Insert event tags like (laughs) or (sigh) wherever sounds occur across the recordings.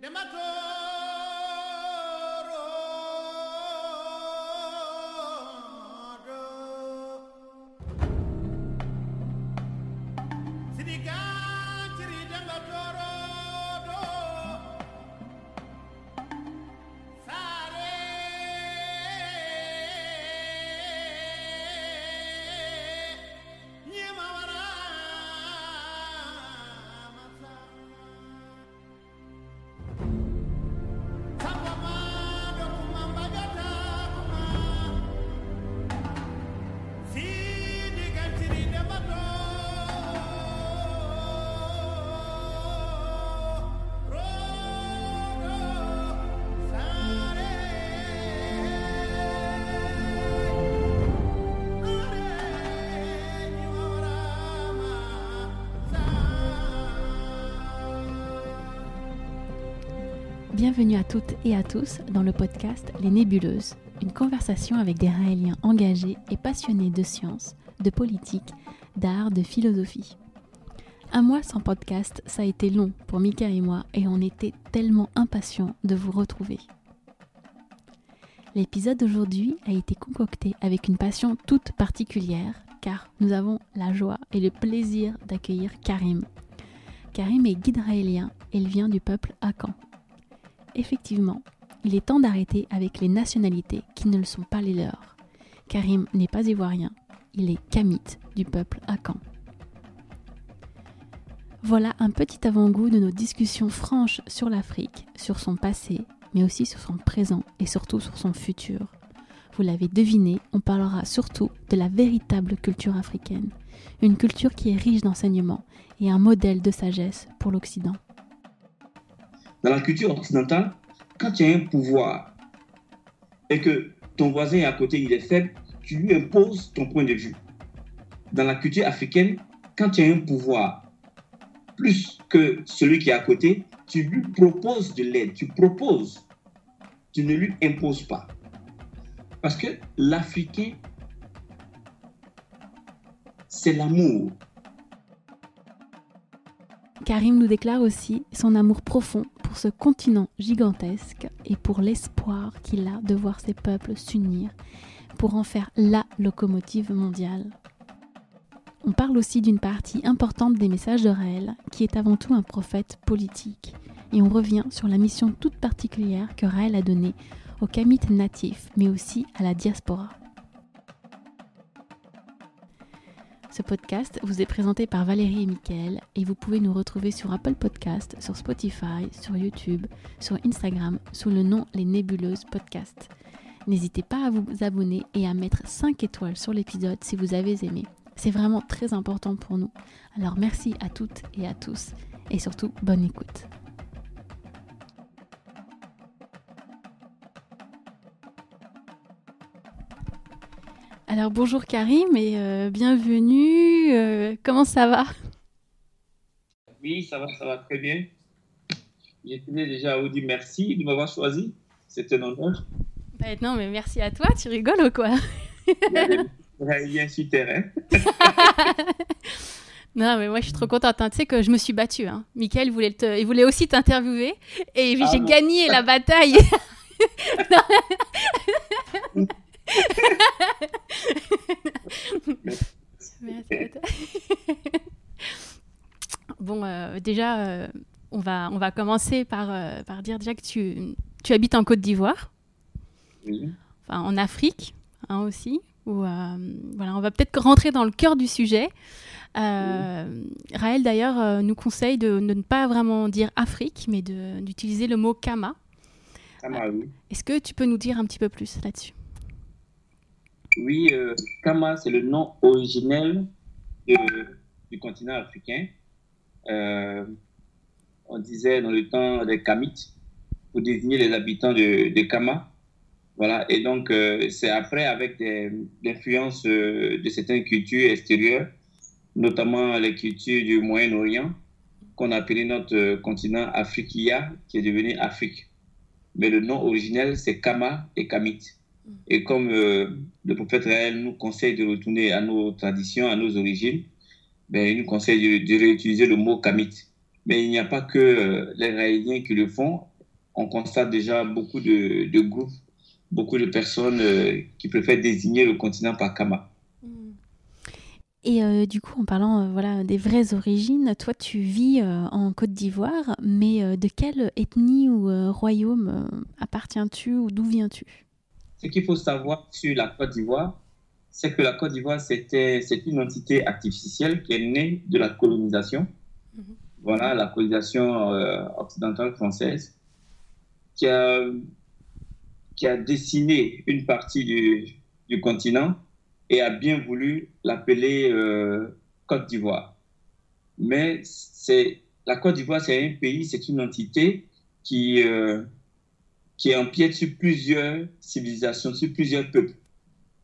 Demato Bienvenue à toutes et à tous dans le podcast Les Nébuleuses, une conversation avec des Raéliens engagés et passionnés de sciences, de politique, d'art, de philosophie. Un mois sans podcast, ça a été long pour Mika et moi et on était tellement impatients de vous retrouver. L'épisode d'aujourd'hui a été concocté avec une passion toute particulière car nous avons la joie et le plaisir d'accueillir Karim. Karim est guide raélien il vient du peuple Akan effectivement, il est temps d'arrêter avec les nationalités qui ne le sont pas les leurs. Karim n'est pas ivoirien, il est kamite du peuple Akan. Voilà un petit avant-goût de nos discussions franches sur l'Afrique, sur son passé, mais aussi sur son présent et surtout sur son futur. Vous l'avez deviné, on parlera surtout de la véritable culture africaine, une culture qui est riche d'enseignements et un modèle de sagesse pour l'Occident. Dans la culture occidentale, quand tu as un pouvoir et que ton voisin à côté, il est faible, tu lui imposes ton point de vue. Dans la culture africaine, quand tu as un pouvoir plus que celui qui est à côté, tu lui proposes de l'aide, tu proposes, tu ne lui imposes pas. Parce que l'Africain, c'est l'amour. Karim nous déclare aussi son amour profond ce continent gigantesque et pour l'espoir qu'il a de voir ses peuples s'unir pour en faire la locomotive mondiale. On parle aussi d'une partie importante des messages de Raël, qui est avant tout un prophète politique, et on revient sur la mission toute particulière que Raël a donnée aux Kamites natifs, mais aussi à la diaspora. Ce podcast vous est présenté par Valérie et Mickaël et vous pouvez nous retrouver sur Apple Podcast, sur Spotify, sur YouTube, sur Instagram sous le nom Les Nébuleuses Podcast. N'hésitez pas à vous abonner et à mettre 5 étoiles sur l'épisode si vous avez aimé. C'est vraiment très important pour nous. Alors merci à toutes et à tous et surtout bonne écoute. Alors bonjour Karim et euh, bienvenue. Euh, comment ça va? Oui, ça va, ça va très bien. Je tenais déjà à vous dire merci de m'avoir choisi. C'est un honneur. Bah, non, mais merci à toi. Tu rigoles ou quoi? Bien sur terrain. (laughs) non, mais moi, je suis trop contente. Hein. Tu sais que je me suis battue. Hein. Michael voulait, il voulait aussi t'interviewer et ah j'ai gagné la (laughs) bataille. (laughs) bon, euh, déjà, euh, on, va, on va commencer par, euh, par dire déjà que tu, tu habites en Côte d'Ivoire, enfin, en Afrique hein, aussi. Où, voilà, on va peut-être rentrer dans le cœur du sujet. Raël d'ailleurs nous conseille de, de, ne pas vraiment dire Afrique, mais d'utiliser le mot Kama. Kama oui. Est-ce que tu peux nous dire un petit peu plus là-dessus? Oui, euh, Kama, c'est le nom originel du continent africain. Euh, on disait dans le temps des Kamites pour désigner les habitants de, de Kama. Voilà, et donc euh, c'est après avec l'influence de certaines cultures extérieures, notamment les cultures du Moyen-Orient, qu'on a appelé notre continent Afriquia, qui est devenu Afrique. Mais le nom originel, c'est Kama et Kamite. Et comme le prophète réel nous conseille de retourner à nos traditions, à nos origines, ben, il nous conseille de, réutiliser le mot kamit. Mais il n'y a pas que les Raéliens qui le font. On constate déjà beaucoup de, groupes, beaucoup de personnes qui préfèrent désigner le continent par Kama. Et euh, du coup, en parlant euh, voilà, des vraies origines, toi tu vis euh, en Côte d'Ivoire, mais de quelle ethnie ou royaume appartiens-tu ou d'où viens-tu? Ce qu'il faut savoir sur la Côte d'Ivoire, c'est que la Côte d'Ivoire, c'est une entité artificielle qui est née de la colonisation. Mhm. Voilà, la colonisation occidentale française, qui a, qui a dessiné une partie du, du continent et a bien voulu l'appeler euh, Côte d'Ivoire. Mais c'est la Côte d'Ivoire, c'est un pays, c'est une entité qui, euh, qui empiète sur plusieurs civilisations, sur plusieurs peuples,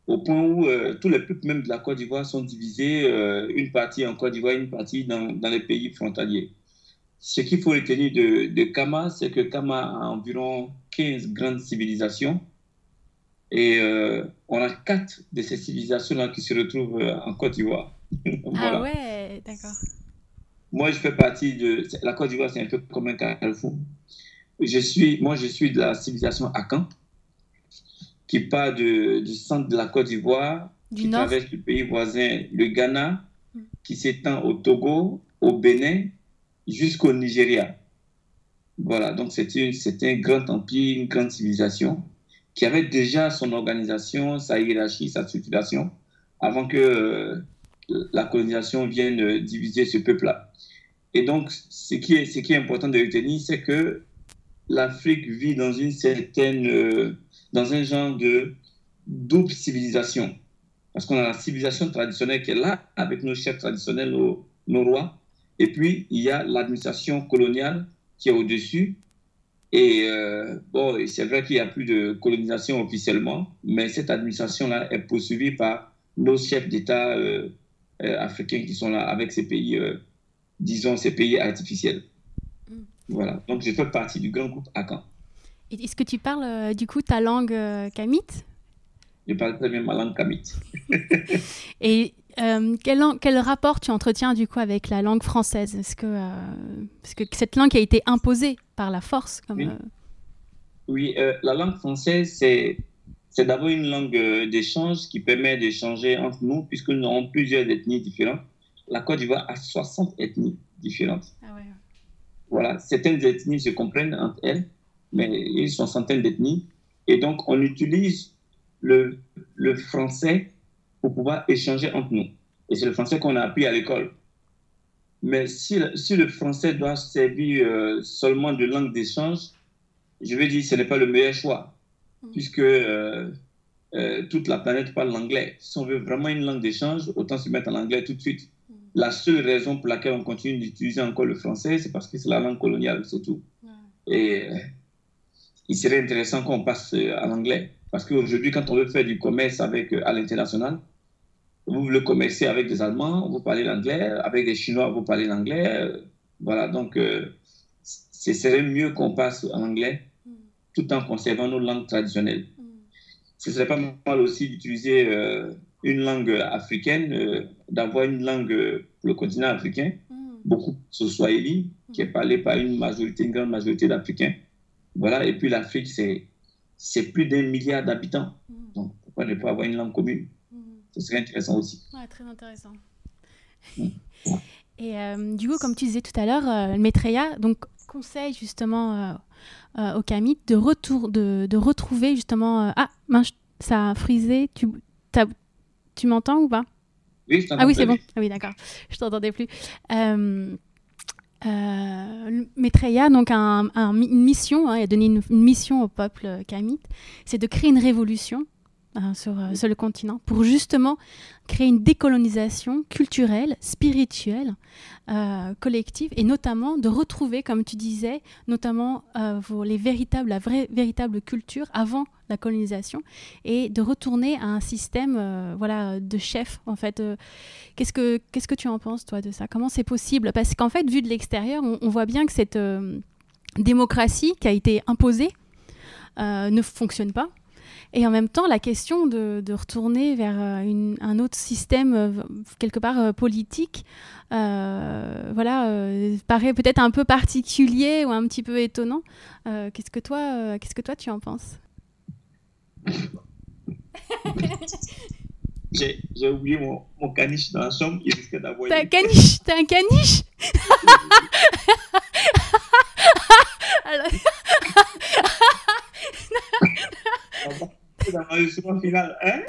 au point où euh, tous les peuples même de la Côte d'Ivoire sont divisés, une partie en Côte d'Ivoire, une partie dans, dans, les pays frontaliers. Ce qu'il faut retenir de, de Kama, c'est que Kama a environ 15 grandes civilisations et euh, on a quatre de ces civilisations-là qui se retrouvent euh, en Côte d'Ivoire. (laughs) Ah ouais, d'accord. Moi, je fais partie de... La Côte d'Ivoire, c'est un peu comme un carrefour. Je suis, moi, je suis de la civilisation Akan, qui part de, du centre de la Côte d'Ivoire, qui traverse le pays voisin, le Ghana, hmm. qui s'étend au Togo, au Bénin, jusqu'au Nigeria. Voilà, donc c'est un grand empire, une grande civilisation qui avait déjà son organisation, sa hiérarchie, sa structuration, avant que euh, la colonisation vienne diviser ce peuple-là. Et donc, ce qui est, ce qui est important de retenir, c'est que l'Afrique vit dans une certaine, euh, dans un genre de double civilisation. Parce qu'on a la civilisation traditionnelle qui est là, avec nos chefs traditionnels, nos, rois. Et puis, il y a l'administration coloniale qui est au-dessus, et euh, bon, c'est vrai qu'il n'y a plus de colonisation officiellement, mais cette administration-là est poursuivie par nos chefs d'État euh, africains qui sont là avec ces pays, disons, ces pays artificiels. Voilà, donc je fais partie du grand groupe Akan. Est-ce que tu parles du coup ta langue kamite Je parle très bien ma langue kamite. (laughs) Et euh, quel, quel, rapport tu entretiens du coup avec la langue française? Est-ce que, euh, parce que cette langue a été imposée par la force comme, Oui, euh, la langue française, c'est, c'est d'abord une langue d'échange qui permet d'échanger entre nous, puisque nous avons plusieurs ethnies différentes. La Côte d'Ivoire a 60 ethnies différentes. Ah ouais. Voilà, certaines ethnies se comprennent entre elles, mais ils sont centaines d'ethnies. Et donc, on utilise le, le français pour pouvoir échanger entre nous. Et c'est le français qu'on a appris à l'école. Mais si, si, le français doit servir euh, seulement de langue d'échange, je vais dire que ce n'est pas le meilleur choix, mm. puisque euh, euh, toute la planète parle l'anglais. Si on veut vraiment une langue d'échange, autant se mettre en anglais tout de suite. Mm. La seule raison pour laquelle on continue d'utiliser encore le français, c'est parce que c'est la langue coloniale, c'est tout. Et il serait intéressant qu'on passe à l'anglais. Parce qu'aujourd'hui, quand on veut faire du commerce avec, à l'international, vous voulez commercer avec des Allemands, vous parlez l'anglais, avec des Chinois, vous parlez l'anglais. Voilà, donc euh, ce serait mieux qu'on passe en anglais tout en conservant nos langues traditionnelles. Ce serait pas mal aussi d'utiliser euh, une langue africaine, euh, d'avoir une langue pour le continent africain, beaucoup ce Swahili, qui est parlé par une majorité, une grande majorité d'Africains. Voilà, et puis l'Afrique, c'est plus d'un milliard d'habitants. Donc pourquoi ne pas avoir une langue commune? Ce serait intéressant aussi. Ouais, très intéressant. (laughs) Mm. Et euh, du coup, comme tu disais tout à l'heure, euh, le Maitreya donc, conseille justement euh, au Kamit de, retour, de, de retrouver justement. ah, mince, ça a frisé. Tu, tu m'entends ou pas? Oui, je Ah oui, c'est bon. Ah oui, d'accord. Je t'entendais plus. Euh, Maitreya, donc un, une mission, hein, il a donné une, une mission au peuple Kamit, c'est de créer une révolution Hein, sur, euh, sur, le continent pour justement créer une décolonisation culturelle, spirituelle, euh, collective et notamment de retrouver, comme tu disais, notamment euh, les véritables, la vraie véritable culture avant la colonisation et de retourner à un système voilà, de chef en fait. qu'est-ce, que, qu'est-ce que tu en penses toi de ça? Comment c'est possible? Parce qu'en fait, vu de l'extérieur, on, on voit bien que cette démocratie qui a été imposée ne fonctionne pas et en même temps la question de, de retourner vers une, un autre système quelque part politique, voilà, paraît peut-être un peu particulier ou un petit peu étonnant. qu'est-ce que toi, qu'est-ce que toi tu en penses? J'ai oublié mon, mon, caniche dans la chambre, il risque d'avoir. T'as un caniche? T'as un caniche? (laughs) Alors... dans l'enregistrement final, hein?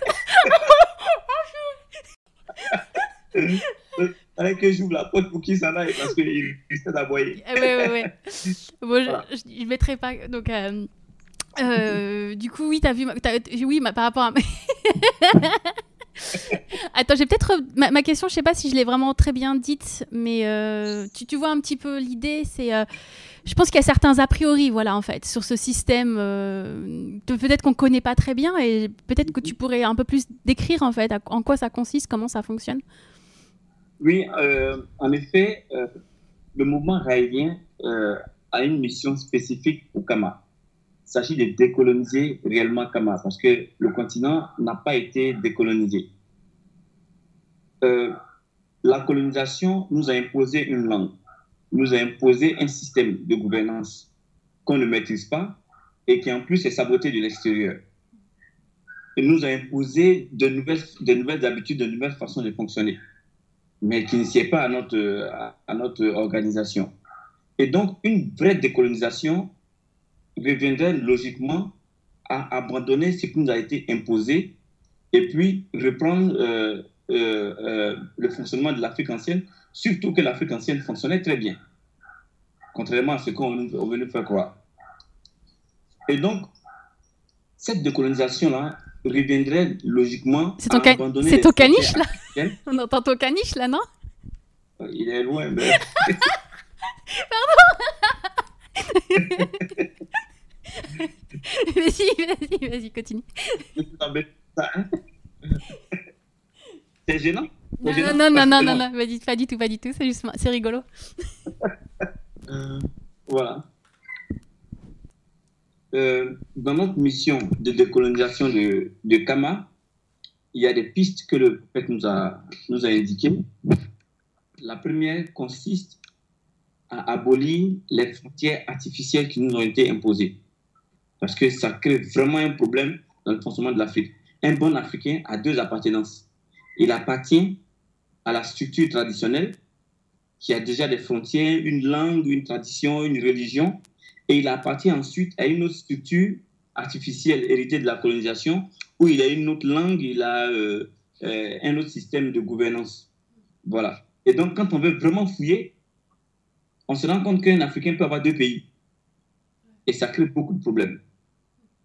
(laughs) Fallait que j'ouvre la porte pour qu'il s'en aille parce qu'il risque d'aboyer. Oui, oui, oui. Bon, voilà. je ne mettrai pas. Donc, euh, euh, du coup, oui, tu as vu. As, oui, par rapport à. (laughs) Attends, j'ai peut-être. Ma, question, je sais pas si je l'ai vraiment très bien dite, mais euh, tu, tu, vois un petit peu l'idée. C'est. Euh, je pense qu'il y a certains a priori, voilà, en fait, sur ce système. Euh, peut-être qu'on ne connaît pas très bien et peut-être que tu pourrais un peu plus décrire, en fait, en quoi ça consiste, comment ça fonctionne. Oui, en effet, le mouvement raélien a une mission spécifique au Kama il s'agit de décoloniser réellement Kama, parce que le continent n'a pas été décolonisé. Euh, la colonisation nous a imposé une langue, nous a imposé un système de gouvernance qu'on ne maîtrise pas et qui en plus est saboté de l'extérieur. Et nous a imposé de nouvelles, de nouvelles habitudes, de nouvelles façons de fonctionner, mais qui ne sied pas à notre, à notre organisation. Et donc, une vraie décolonisation reviendrait logiquement à abandonner ce qui nous a été imposé et puis reprendre euh, euh, euh, le fonctionnement de l'Afrique ancienne, surtout que l'Afrique ancienne fonctionnait très bien, contrairement à ce qu'on veut nous faire croire. Et donc, cette décolonisation-là reviendrait logiquement à abandonner... C'est ton caniche, là? (laughs) On entend ton caniche, là, non? Il est loin, mais... (laughs) Pardon? (laughs) Vas-y, vas-y, vas-y, continue. C'est gênant non, non, non, non, non, non, vas-y, pas du tout, pas du tout, c'est juste, c'est rigolo. (laughs) euh, voilà. Euh, dans notre mission de décolonisation de, de Kama, il y a des pistes que le prophète nous a, nous a indiquées. La première consiste à abolir les frontières artificielles qui nous ont été imposées parce que ça crée vraiment un problème dans le fonctionnement de l'Afrique. Un bon Africain a deux appartenances. Il appartient à la structure traditionnelle, qui a déjà des frontières, une langue, une tradition, une religion, et il appartient ensuite à une autre structure artificielle héritée de la colonisation, où il a une autre langue, il a euh, euh, un autre système de gouvernance. Voilà. Et donc, quand on veut vraiment fouiller, on se rend compte qu'un Africain peut avoir deux pays. Et ça crée beaucoup de problèmes.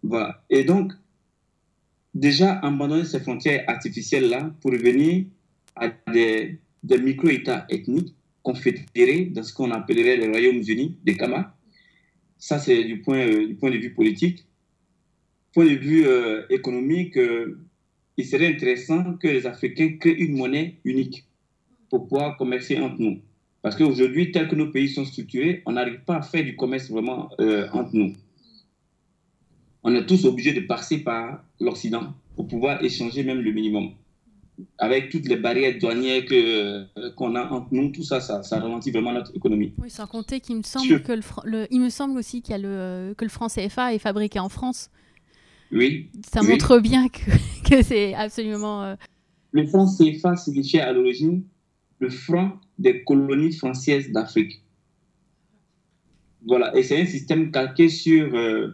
Voilà. Et donc, déjà, abandonner ces frontières artificielles-là pour revenir à des, micro-États ethniques confédérés dans ce qu'on appellerait les Royaumes-Unis, des Kama. Ça, c'est du point, euh, du point de vue politique. Point de vue euh, économique, euh, il serait intéressant que les Africains créent une monnaie unique pour pouvoir commercer entre nous. Parce qu'aujourd'hui, tel que nos pays sont structurés, on n'arrive pas à faire du commerce vraiment entre nous on est tous obligés de passer par l'Occident pour pouvoir échanger même le minimum. Avec toutes les barrières douanières que, euh, qu'on a entre nous, tout ça, ça, ça, ralentit vraiment notre économie. Oui, sans compter qu'il me semble que le, il me semble aussi qu'il y a le, que le franc CFA est fabriqué en France. Oui. Ça montre bien que, (laughs) que c'est absolument. Euh, le franc CFA signifiait à l'origine le franc des colonies françaises d'Afrique. Voilà, et c'est un système calqué sur euh,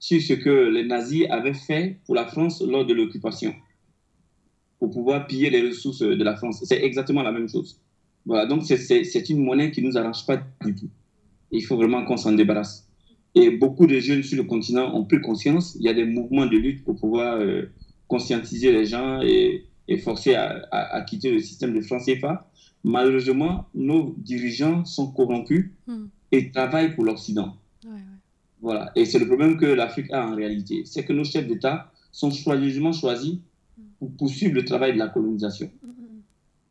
sur ce que les nazis avaient fait pour la France lors de l'occupation, pour pouvoir piller les ressources de la France. C'est exactement la même chose. Voilà, donc c'est une monnaie qui ne nous arrange pas du tout. Il faut vraiment qu'on s'en débarrasse. Et beaucoup de jeunes sur le continent ont pris conscience. Il y a des mouvements de lutte pour pouvoir euh, conscientiser les gens et, forcer à, quitter le système de France CFA. Malheureusement, nos dirigeants sont corrompus hmm. et travaillent pour l'Occident. Voilà. Et c'est le problème que l'Afrique a en réalité. C'est que nos chefs d'État sont choisissement choisis pour poursuivre le travail de la colonisation.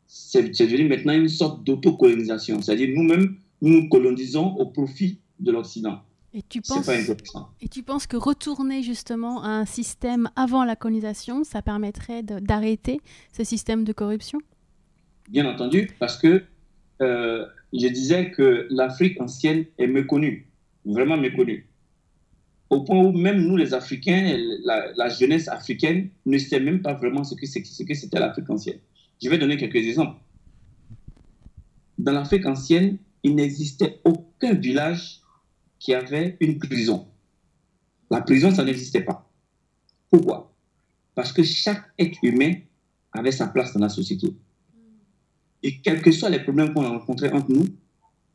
C'est devenu maintenant une sorte d'autocolonisation. C'est-à-dire nous-mêmes, nous nous colonisons au profit de l'Occident. Et tu, penses, et tu penses que retourner justement à un système avant la colonisation, ça permettrait d'arrêter ce système de corruption? Bien entendu, parce que euh, je disais que l'Afrique ancienne est méconnue, vraiment méconnue. Au point où même nous, les Africains, la, jeunesse africaine ne sait même pas vraiment ce que c'était l'Afrique ancienne. Je vais donner quelques exemples. Dans l'Afrique ancienne, il n'existait aucun village qui avait une prison. La prison, ça n'existait pas. Pourquoi? Parce que chaque être humain avait sa place dans la société. Et quels que soient les problèmes qu'on a rencontrés entre nous,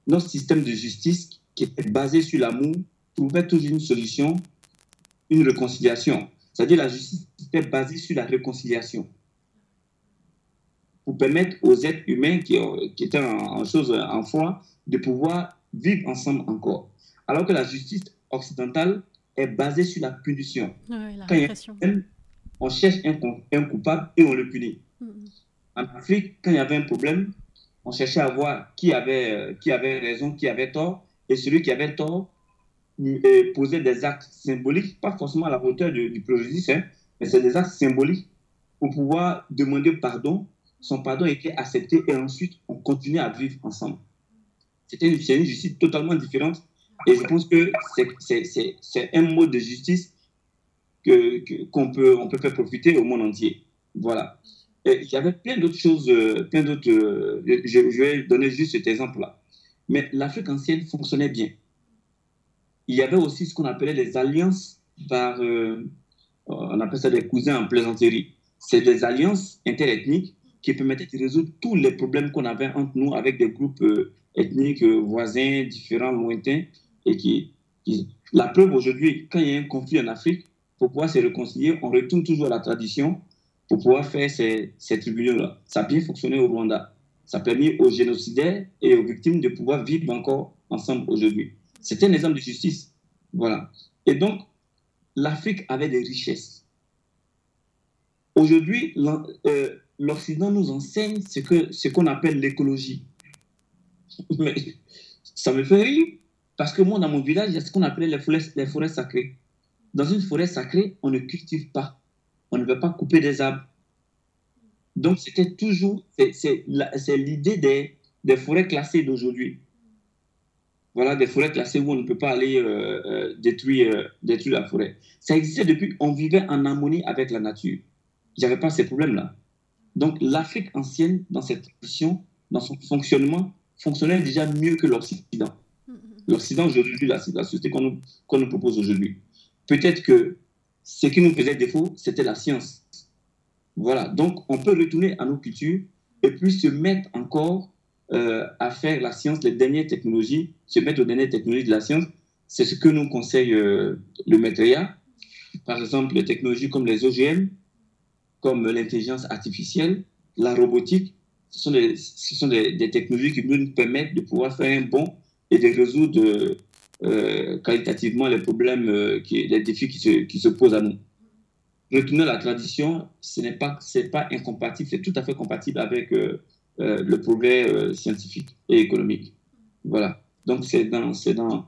notre système de justice, qui était basé sur l'amour, trouvait toujours une solution, une réconciliation. C'est-à-dire la justice était basée sur la réconciliation. Pour permettre aux êtres humains qui, étaient en, en, chose, en foi de pouvoir vivre ensemble encore. Alors que la justice occidentale est basée sur la punition. Quand il y a un on cherche un, coupable et on le punit. Mm-hmm. En Afrique, quand il y avait un problème, on cherchait à voir qui avait, euh, qui avait raison, qui avait tort, et celui qui avait tort euh, posait des actes symboliques, pas forcément à la hauteur du, préjudice, hein, mais c'est des actes symboliques pour pouvoir demander pardon. Son pardon était accepté et ensuite on continuait à vivre ensemble. C'était une justice totalement différente et je pense que c'est un mode de justice qu'on peut, on faire profiter au monde entier. Voilà. avait plein d'autres choses, euh, plein d'autres. Euh, je, vais donner juste cet exemple-là. Mais l'Afrique ancienne fonctionnait bien. Il y avait aussi ce qu'on appelait des alliances par. Euh, on appelle ça des cousins en plaisanterie. C'est des alliances interethniques qui permettaient de résoudre tous les problèmes qu'on avait entre nous avec des groupes ethniques voisins, différents, lointains. Et qui, la preuve aujourd'hui, quand il y a un conflit en Afrique, pour pouvoir se réconcilier, on retourne toujours à la tradition pour pouvoir faire ces, ces tribunaux-là. Ça a bien fonctionné au Rwanda. Ça a permis aux génocidaires et aux victimes de pouvoir vivre encore ensemble aujourd'hui. C'est un exemple de justice. Voilà. Et donc, l'Afrique avait des richesses. Aujourd'hui, euh, l'Occident nous enseigne ce qu'on ce appelle l'écologie. (laughs) Mais ça me fait rire. Parce que moi, dans mon village, il y a ce qu'on appelait les forêts, sacrées. Dans une forêt sacrée, on ne cultive pas. On ne veut pas couper des arbres. Donc, c'était toujours, c'est l'idée des, des, forêts classées d'aujourd'hui. Voilà, des forêts classées où on ne peut pas aller euh, euh, détruire, euh, détruire la forêt. Ça existait depuis, on vivait en harmonie avec la nature. Il n'y avait pas ces problèmes-là. Donc, l'Afrique ancienne, dans cette tradition, dans son fonctionnement, fonctionnait déjà mieux que l'Occident l'Occident aujourd'hui, la, la société qu'on nous, nous, propose aujourd'hui. Peut-être que ce qui nous faisait défaut, c'était la science. Voilà, donc on peut retourner à nos cultures et puis se mettre encore euh, à faire la science, les dernières technologies, se mettre aux dernières technologies de la science. C'est ce que nous conseille euh, le Maitreya. Par exemple, les technologies comme les OGM, comme l'intelligence artificielle, la robotique, ce sont, des, technologies qui nous permettent de pouvoir faire un bon et de résoudre euh, qualitativement les problèmes, euh, les défis qui se, posent à nous. Retourner à la tradition, ce n'est pas, incompatible, c'est tout à fait compatible avec le progrès scientifique et économique. Voilà. Donc, c'est dans, dans.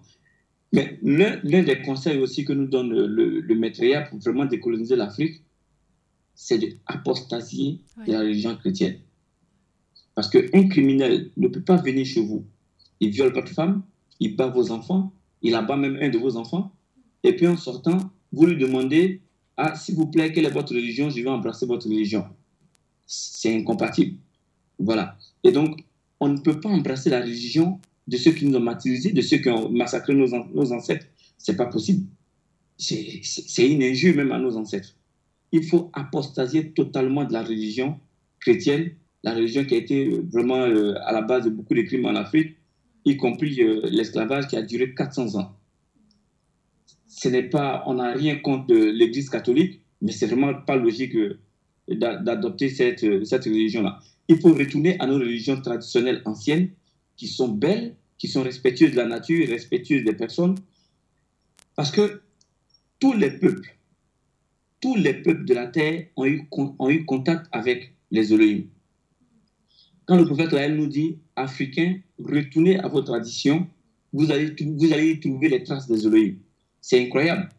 Mais l'un des conseils aussi que nous donne le, le, pour vraiment décoloniser l'Afrique, c'est d'apostasier de la religion chrétienne. Parce qu'un criminel ne peut pas venir chez vous il viole votre femme, il bat vos enfants, il abat même un de vos enfants, et puis en sortant, vous lui demandez Ah, s'il vous plaît, quelle est votre religion? Je vais embrasser votre religion. C'est incompatible. Voilà. Et donc, on ne peut pas embrasser la religion de ceux qui nous ont martyrisés, de ceux qui ont massacré nos, nos ancêtres. C'est pas possible. C'est une injure même à nos ancêtres. Il faut apostasier totalement de la religion chrétienne, la religion qui a été vraiment euh, à la base de beaucoup de crimes en Afrique, y compris euh, l'esclavage qui a duré 400 ans. Ce n'est pas, on n'a rien contre l'Église catholique, mais c'est vraiment pas logique euh, d'adopter cette, euh, cette religion-là. Il faut retourner à nos religions traditionnelles anciennes, qui sont belles, qui sont respectueuses de la nature, respectueuses des personnes, parce que tous les peuples, tous les peuples de la terre ont eu, ont eu contact avec les Elohim. Quand le prophète Raël nous dit Africains, retournez à vos traditions, vous allez, allez trouver les traces des Elohim. C'est incroyable.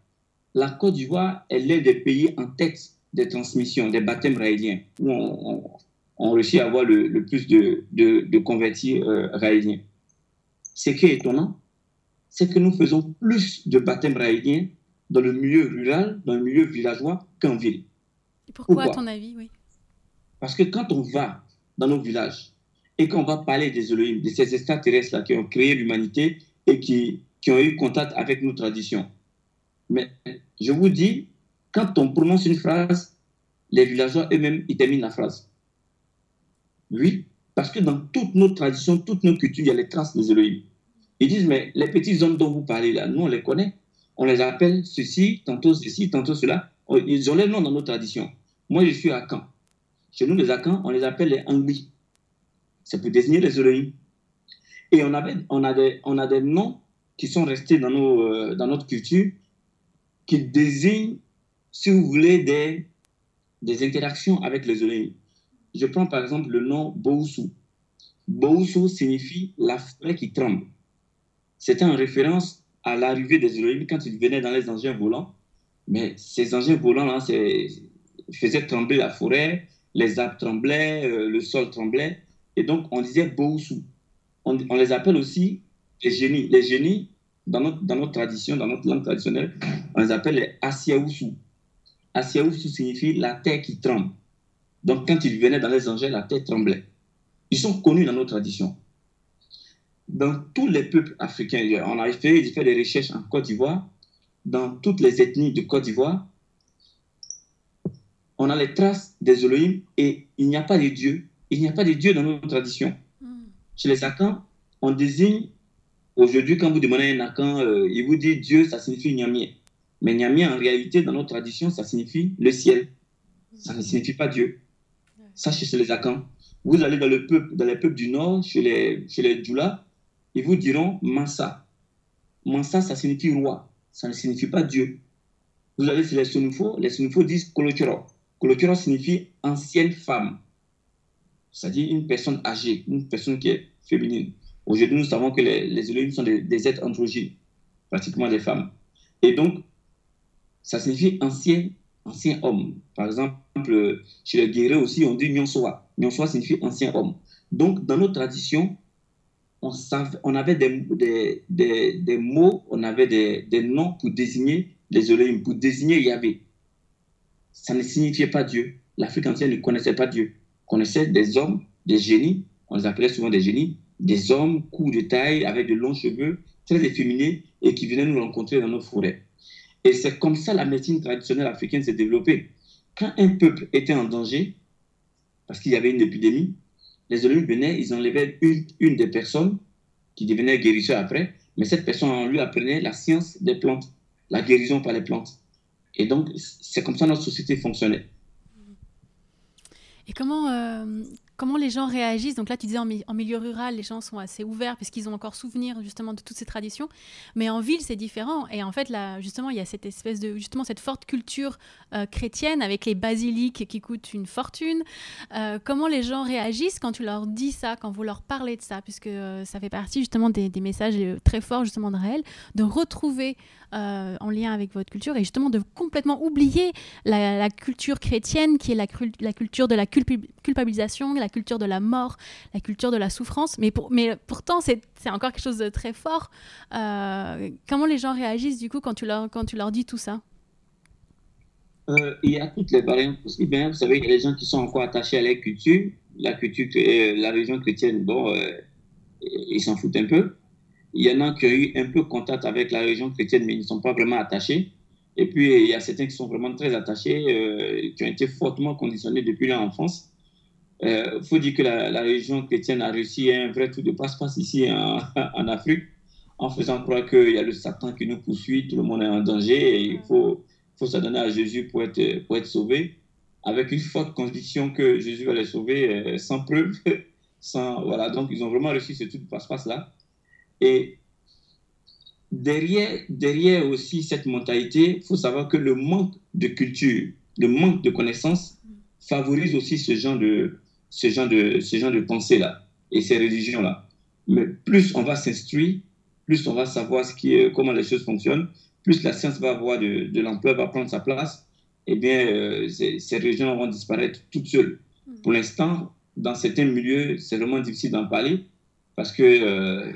La Côte d'Ivoire, est des pays en tête des transmissions, des baptêmes raéliens, où on, réussit à avoir le, plus de, de, convertis euh, raéliens. Ce qui est étonnant, c'est que nous faisons plus de baptêmes raéliens dans le milieu rural, dans le milieu villageois qu'en ville. pourquoi, à ton avis, oui? Parce que quand on va dans nos villages et qu'on va parler des Elohim, de ces extraterrestres-là qui ont créé l'humanité et qui, qui ont eu contact avec nos traditions, mais je vous dis, quand on prononce une phrase, les villageois eux-mêmes, ils terminent la phrase. Oui, parce que dans toutes nos traditions, toutes nos cultures, il y a les traces des Elohim. Ils disent, mais les petits hommes dont vous parlez là, nous, on les connaît. On les appelle ceci, tantôt ceci, tantôt cela. Ils ont les noms dans nos traditions. Moi, je suis à Caen. Chez nous, les Akans, on les appelle les Angli. C'est pour désigner les Elohim. Et on, on, a des, on a des noms qui sont restés dans, nos, euh, dans notre culture qui désignent, si vous voulez, des, des interactions avec les Elohim. Je prends par exemple le nom Bousou. Bousou signifie la forêt qui tremble. C'était en référence à l'arrivée des Elohim quand ils venaient dans les engins volants. Mais ces engins volants-là faisaient trembler la forêt, les arbres tremblaient, euh, le sol tremblait. Et donc, on disait Bousou. On, on, les appelle aussi les génies. Les génies, dans notre, dans notre tradition, dans notre langue traditionnelle, on les appelle les Asiaoussou. Asiaoussou signifie la terre qui tremble. Donc, quand ils venaient dans les engins, la terre tremblait. Ils sont connus dans nos traditions dans tous les peuples africains, on a fait, fait des recherches en Côte d'Ivoire, dans toutes les ethnies de Côte d'Ivoire, on a les traces des Elohim et il n'y a pas de Dieu. Il n'y a pas de Dieu dans nos traditions. Hmm. Chez les Akans, on désigne, aujourd'hui, quand vous demandez un Akan, euh, il vous dit Dieu, ça signifie Nyamie. Mais Nyamie, en réalité, dans nos traditions, ça signifie le ciel. Ça ne signifie pas Dieu. Ça, chez les Akans. Vous allez dans, le peuple, dans les peuples du Nord, chez les, chez les ils vous diront Mansa. Mansa, ça signifie roi, ça ne signifie pas Dieu. Vous allez sur les Sunufo, les Sunufo disent Koloturo. Koloturo signifie ancienne femme, c'est-à-dire une personne âgée, une personne qui est féminine. Aujourd'hui, nous savons que les, les sont des, êtres androgynes, pratiquement des femmes. Et donc, ça signifie ancien, ancien homme. Par exemple, chez les guerriers aussi, on dit Nyonsoa. Nyonsoa signifie ancien homme. Donc, dans nos traditions, on, on avait des, mots, on avait des, noms pour désigner les Elohim, pour désigner Yahvé. Ça ne signifiait pas Dieu. L'Afrique entière ne connaissait pas Dieu. connaissait des hommes, des génies, on les appelait souvent des génies, des hommes courts de taille, avec de longs cheveux, très efféminés, et qui venaient nous rencontrer dans nos forêts. Et c'est comme ça la médecine traditionnelle africaine s'est développée. Quand un peuple était en danger, parce qu'il y avait une épidémie, les Elohim venaient, ils enlevaient une, des personnes qui devenait guérisseur après, mais cette personne on lui apprenait la science des plantes, la guérison par les plantes. Et donc, c'est comme ça notre société fonctionnait. Et comment, euh, comment les gens réagissent Donc là, tu disais en, milieu rural, les gens sont assez ouverts puisqu'ils ont encore souvenir justement de toutes ces traditions. Mais en ville, c'est différent. Et en fait, là, justement, il y a cette espèce de justement cette forte culture euh, chrétienne avec les basiliques qui coûtent une fortune. Euh, comment les gens réagissent quand tu leur dis ça, quand vous leur parlez de ça, puisque euh, ça fait partie justement des, messages très forts justement de Raël, de retrouver en lien avec votre culture et justement de complètement oublier la, culture chrétienne qui est la, la culture de la culpabilisation, la culture de la mort, la culture de la souffrance. Mais, pour, mais pourtant, c'est encore quelque chose de très fort. Euh, comment les gens réagissent du coup quand tu leur, quand tu leur dis tout ça? Euh, Il y a toutes les variantes possibles. Hein. Vous savez, il y a des gens qui sont encore attachés à la culture. La culture, euh, la religion chrétienne, bon, ils s'en foutent un peu. Il y en a qui ont eu un peu contact avec la religion chrétienne, mais ils ne sont pas vraiment attachés. Et puis, il y a certains qui sont vraiment très attachés, qui ont été fortement conditionnés depuis leur enfance. Il euh, faut dire que la, la, religion chrétienne a réussi un vrai tour de passe-passe ici en, (laughs) en, Afrique, en faisant croire qu'il y a le Satan qui nous poursuit, tout le monde est en danger et il faut, faut s'adonner à Jésus pour être, pour être sauvé, avec une forte conviction que Jésus va les sauver euh, sans preuve. (laughs) Sans, voilà, donc ils ont vraiment réussi ce tour de passe-passe-là. Et derrière, derrière aussi cette mentalité, il faut savoir que le manque de culture, le manque de connaissances favorise aussi ce genre de, ce genre de, ce genre de pensée-là et ces religions-là. Mais plus on va s'instruire, plus on va savoir ce qui comment les choses fonctionnent, plus la science va avoir de, de l'ampleur, va prendre sa place, et eh bien, ces, ces, régions vont disparaître toutes seules. Mm. Pour l'instant, dans certains milieux, c'est vraiment difficile d'en parler parce que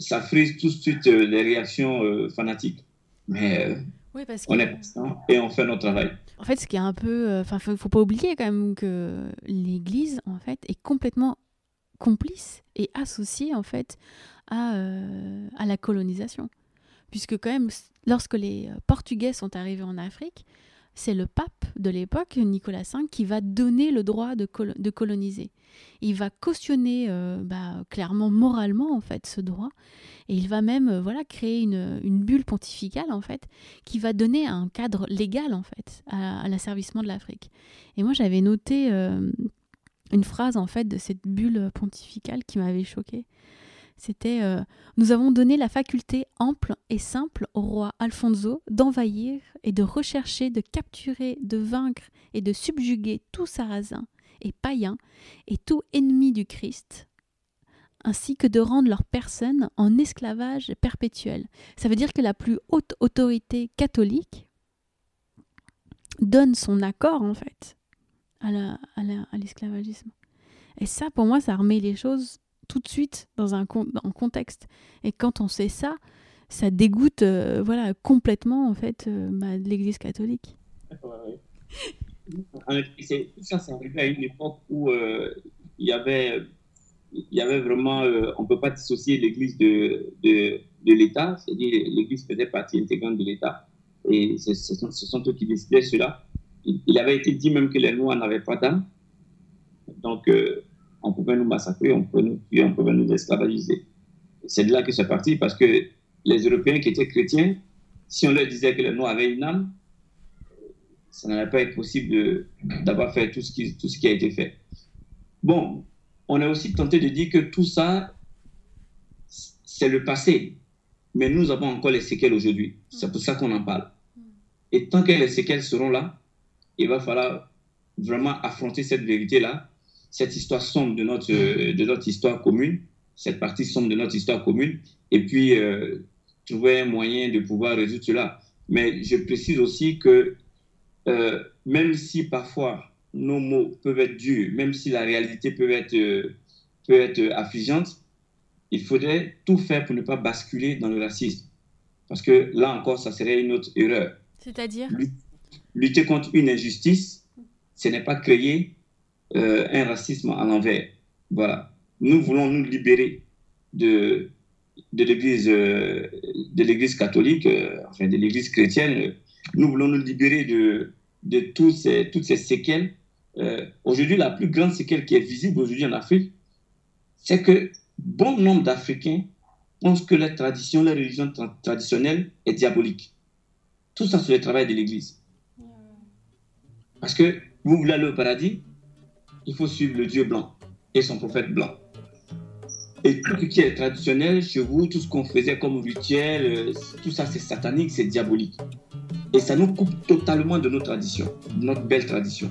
ça frise tout de suite les réactions fanatiques. Mais oui, parce on est patient et on fait notre travail. En fait, ce qui est un peu. Euh, enfin, il faut, faut pas oublier quand même que l'Église, en fait, est complètement complice et associée, en fait, à, euh, à la colonisation. Puisque, quand même, lorsque les euh, Portugais sont arrivés en Afrique, c'est le pape de l'époque, Nicolas V, qui va donner le droit de, de coloniser. Il va cautionner bah, clairement, moralement, en fait, ce droit. Et il va même euh, voilà créer une, bulle pontificale en fait qui va donner un cadre légal en fait à, l'asservissement de l'Afrique. Et moi j'avais noté euh, une phrase en fait de cette bulle pontificale qui m'avait choquée. C'était euh, Nous avons donné la faculté ample et simple au roi Alfonso d'envahir et de rechercher, de capturer, de vaincre et de subjuguer tout sarrasin et païen et tout ennemi du Christ, ainsi que de rendre leur personne en esclavage perpétuel. Ça veut dire que la plus haute autorité catholique donne son accord, en fait, à l'esclavagisme. Et ça, pour moi, ça remet les choses tout de suite dans un en contexte. Et quand on sait ça, ça dégoûte euh, voilà, complètement, en fait, euh, bah, l'Église catholique. Ça, c'est arrivé à une époque où euh, il y avait il y avait vraiment, euh, on ne peut pas dissocier l'Église de, de, l'État, c'est-à-dire l'Église faisait partie intégrante de l'État, et ce sont, eux qui décidaient cela. Il, avait été dit même que les Noirs n'avaient pas d'âme, donc euh, on pouvait nous massacrer, on pouvait nous on pouvait nous esclavagiser. C'est de là que c'est parti, parce que les Européens qui étaient chrétiens, si on leur disait que les Noirs avaient une âme, ça n'allait pas être possible d'avoir fait tout ce, qui, a été fait. Bon, on est aussi tenté de dire que tout ça, c'est le passé. Mais nous avons encore les séquelles aujourd'hui. C'est pour ça qu'on en parle. Et tant que les séquelles seront là, il va falloir vraiment affronter cette vérité-là, cette histoire sombre de notre, de notre histoire commune, cette partie sombre de notre histoire commune, et puis euh, trouver un moyen de pouvoir résoudre cela. Mais je précise aussi que euh, même si parfois nos mots peuvent être durs, même si la réalité peut être, euh, peut être affligeante, il faudrait tout faire pour ne pas basculer dans le racisme. Parce que là encore, ça serait une autre erreur. C'est-à-dire? Lutter contre une injustice, ce n'est pas créer euh, un racisme à l'envers. Voilà. Nous voulons nous libérer de, de l'Église euh, de l'Église catholique, enfin de l'Église chrétienne. Nous voulons nous libérer de, de tous ces, toutes ces séquelles euh, aujourd'hui, la plus grande séquelle qui est visible aujourd'hui en Afrique, c'est que bon nombre d'Africains pensent que la tradition, la religion traditionnelle est diabolique. Tout ça, c'est le travail de l'Église. Parce que vous voulez aller au paradis, il faut suivre le Dieu blanc et son prophète blanc. Et tout ce qui est traditionnel chez vous, tout ce qu'on faisait comme rituel, euh, tout ça c'est satanique, c'est diabolique. Et ça nous coupe totalement de nos traditions, de notre belle tradition.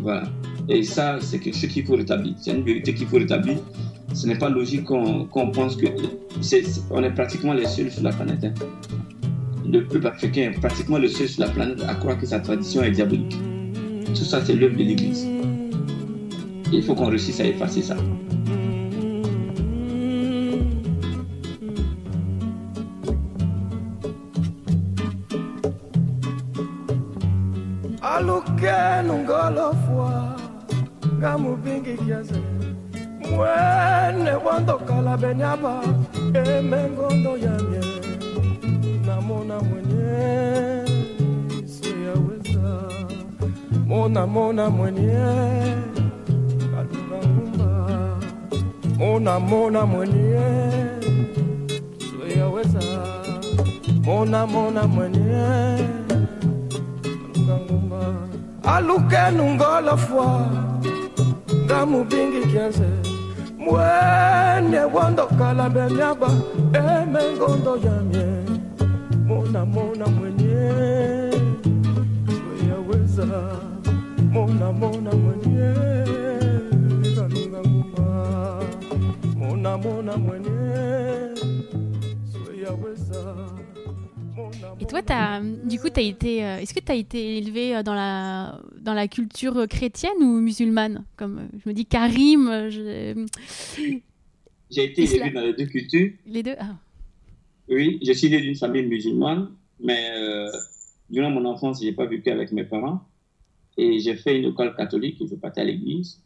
Voilà. Et ça, c'est quelque chose qu'il faut rétablir. C'est une vérité qu'il faut rétablir. Ce n'est pas logique qu'on pense que on est pratiquement les seuls sur la planète. Hein. Le peuple africain est pratiquement le seul sur la planète à croire que sa tradition est diabolique. Tout ça, c'est l'œuvre de l'Église. Il faut qu'on réussisse à effacer ça. Nungolofwa ngamubingi kiaze. Mwene wandokala benyaba emengondo yamye namona mwenye siyaweza mona mona mwenye kalunga ngumba. Mona mona mwenye siyaweza mona mona mwenye aluke nungola fwa ngamubingi kianze. Mwene wondo kalambe myaba emengondo yamye mona mona mwenye weyaweza mona mona mwenye kalunga nguma. Mona mona mwenye toi, as, du coup, as été, euh, est-ce que tu as été élevé euh, dans la, dans la culture chrétienne ou musulmane? Comme euh, je me dis Karim. J'ai été élevé dans les deux cultures. Les deux ah. Oui, je suis né d'une famille musulmane, mais durant mon enfance, je n'ai pas vécu avec mes parents. Et j'ai fait une école catholique, je partais à l'église.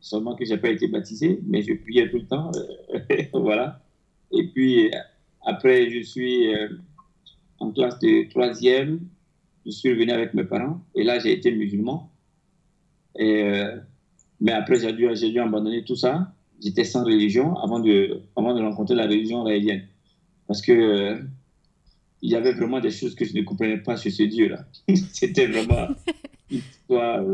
Seulement que je n'ai pas été baptisé, mais je priais tout le temps. (laughs) voilà. Et puis, après, je suis euh, en classe de troisième. Je suis revenu avec mes parents. Et là, j'ai été musulman. Et, euh, mais après, j'ai dû, dû abandonner tout ça. J'étais sans religion avant de, avant de rencontrer la religion raélienne. Parce que euh, il y avait vraiment des choses que je ne comprenais pas sur ce Dieu-là. (laughs) C'était vraiment une histoire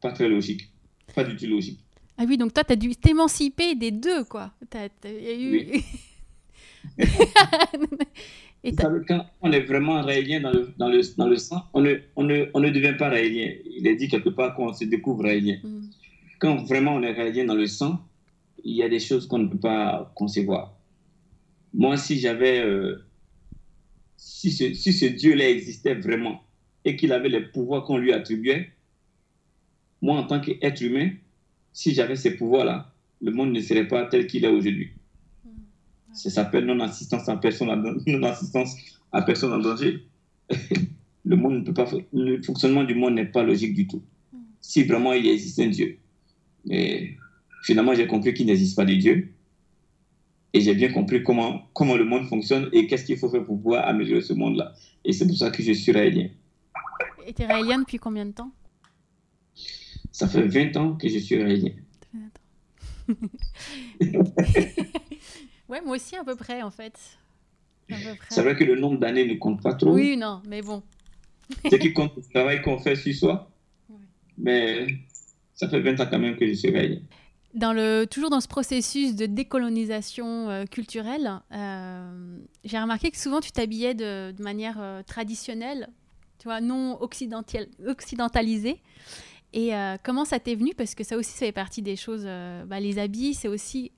pas très logique. Pas du tout logique. Ah oui, donc toi, tu as dû t'émanciper des deux, quoi. eu... (laughs) (laughs) Et quand on est vraiment raélien dans le, dans le, dans le sang, on ne, on, ne, on ne devient pas raélien. Il est dit quelque part qu'on se découvre raélien. Mm. Quand vraiment on est raélien dans le sang, il y a des choses qu'on ne peut pas concevoir. Moi, si j'avais. Euh, si ce, si ce Dieu-là existait vraiment et qu'il avait les pouvoirs qu'on lui attribuait, moi, en tant qu'être humain, si j'avais ces pouvoirs-là, le monde ne serait pas tel qu'il est aujourd'hui. Ça s'appelle non-assistance à personne, non-assistance à personne en danger. (laughs) le monde ne peut pas, le fonctionnement du monde n'est pas logique du tout. Si vraiment il existe un Dieu. Et finalement, j'ai compris qu'il n'existe pas de Dieu. Et j'ai bien compris comment, comment le monde fonctionne et qu'est-ce qu'il faut faire pour pouvoir améliorer ce monde-là. Et c'est pour ça que je suis raélien. Et tu es raélien depuis combien de temps? Ça fait 20 ans que je suis raélien. (laughs) (laughs) Ouais, moi aussi à peu près en fait. C'est vrai que le nombre d'années ne compte pas trop. Oui, non, mais bon. (laughs) Ce qui compte, le travail qu'on fait sur soi. Mais ça fait 20 ans quand même que je suis réveillé. Dans le, toujours dans ce processus de décolonisation euh, culturelle, euh, j'ai remarqué que souvent tu t'habillais de, de, manière euh, traditionnelle, tu vois, non occidentalisée. Et comment ça t'est venu? Parce que ça aussi, ça fait partie des choses. Bah, les habits, c'est aussi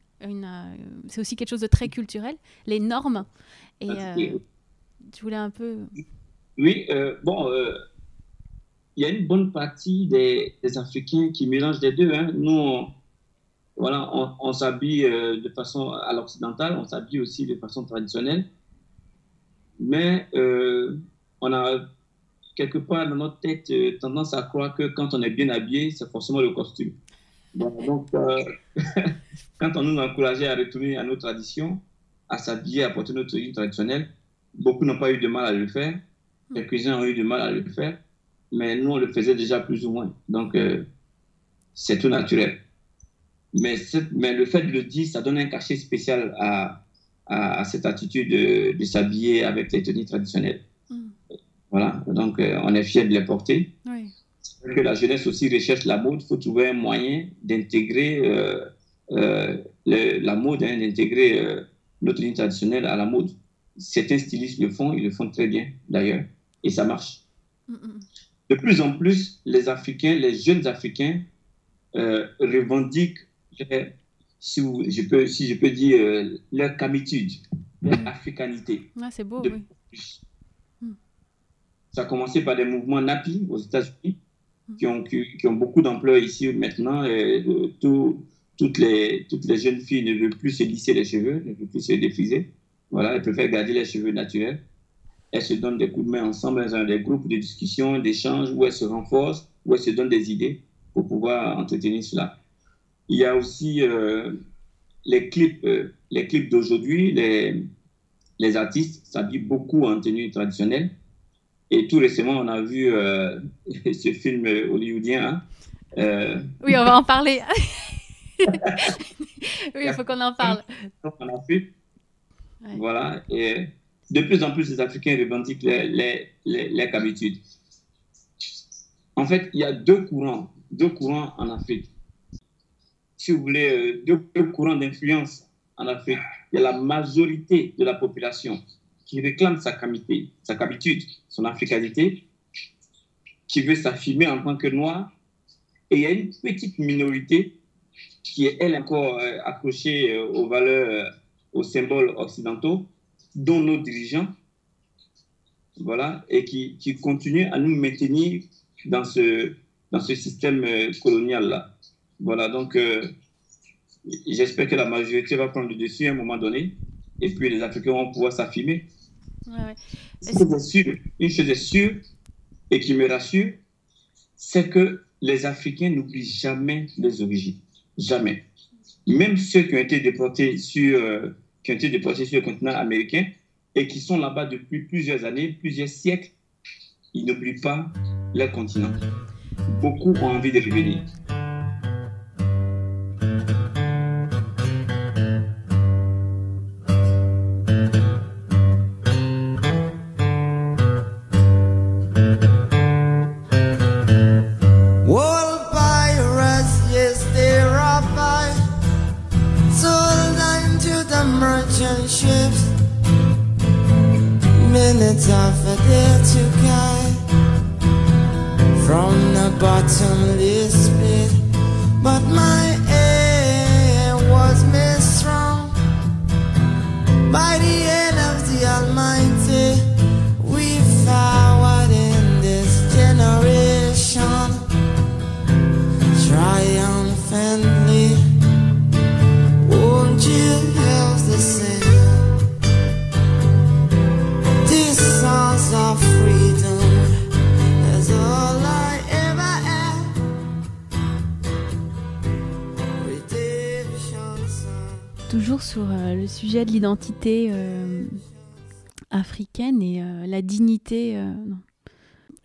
c'est aussi quelque chose de très culturel, les normes. Et ah, euh, tu voulais un peu. Oui, euh, bon, il y a une bonne partie des, Africains qui mélangent les deux. Hein. Nous, on, voilà, on, s'habille de façon à l'occidentale, on s'habille aussi de façon traditionnelle. Mais on a quelque part dans notre tête tendance à croire que quand on est bien habillé, c'est forcément le costume. Donc, (laughs) quand on nous encourageait à retourner à nos traditions, à s'habiller, à porter notre tenue traditionnelle, beaucoup n'ont pas eu de mal à le faire. Quelques-uns ont eu du mal à le faire, mais nous, on le faisait déjà plus ou moins. Donc, euh, c'est tout naturel. Mais, mais, le fait de le dire, ça donne un cachet spécial à, à, cette attitude de, s'habiller avec les tenues traditionnelles. Mm. Voilà, donc euh, on est fiers de les porter. Oui que la jeunesse aussi recherche la mode, il faut trouver un moyen d'intégrer euh, euh, la mode, hein, d'intégrer euh, notre ligne traditionnelle à la mode. Certains stylistes le font, ils le font très bien d'ailleurs, et ça marche. De plus en plus, les Africains, les jeunes Africains revendiquent, si, je peux, si je peux dire, leur camitude, leur mm. africanité. Ah, c'est beau, oui. Mm. Ça a commencé par des mouvements NAPI aux États-Unis, qui ont, qui, ont beaucoup d'ampleur ici maintenant. Et, toutes, les, toutes les jeunes filles ne veulent plus se lisser les cheveux, ne veulent plus se défriser. Voilà, elles préfèrent garder les cheveux naturels. Elles se donnent des coups de main ensemble, elles ont des groupes de discussion, d'échange, où elles se renforcent, où elles se donnent des idées pour pouvoir entretenir cela. Il y a aussi euh, les clips, euh, clips d'aujourd'hui, les, les artistes s'habillent beaucoup en tenue traditionnelle. Et tout récemment, on a vu euh, (laughs) ce film hollywoodien. Hein. Euh, oui, on va en parler. (laughs) oui, il faut qu'on en parle. On a vu. Voilà. Et de plus en plus, les Africains revendiquent les, les, les, les habitudes. En fait, il y a deux courants, deux courants en Afrique. Si vous voulez, euh, deux courants d'influence en Afrique. Il y a la majorité de la population qui réclame sa camité, sa cabitude, son africanité, qui veut s'affirmer en tant que noir. Et il y a une petite minorité qui est, elle, encore euh, accrochée euh, aux valeurs, euh, aux symboles occidentaux, dont nos dirigeants, voilà, et qui, continue à nous maintenir dans ce, dans ce système colonial-là. Voilà, donc j'espère que la majorité va prendre le dessus à un moment donné, et puis les Africains vont pouvoir s'affirmer. Une chose est sûre, et qui me rassure, c'est que les Africains n'oublient jamais les origines. Jamais. Même ceux qui ont été déportés sur, euh, qui ont été déportés sur le continent américain et qui sont là-bas depuis plusieurs années, plusieurs siècles, ils n'oublient pas leur continent. Beaucoup ont envie de revenir.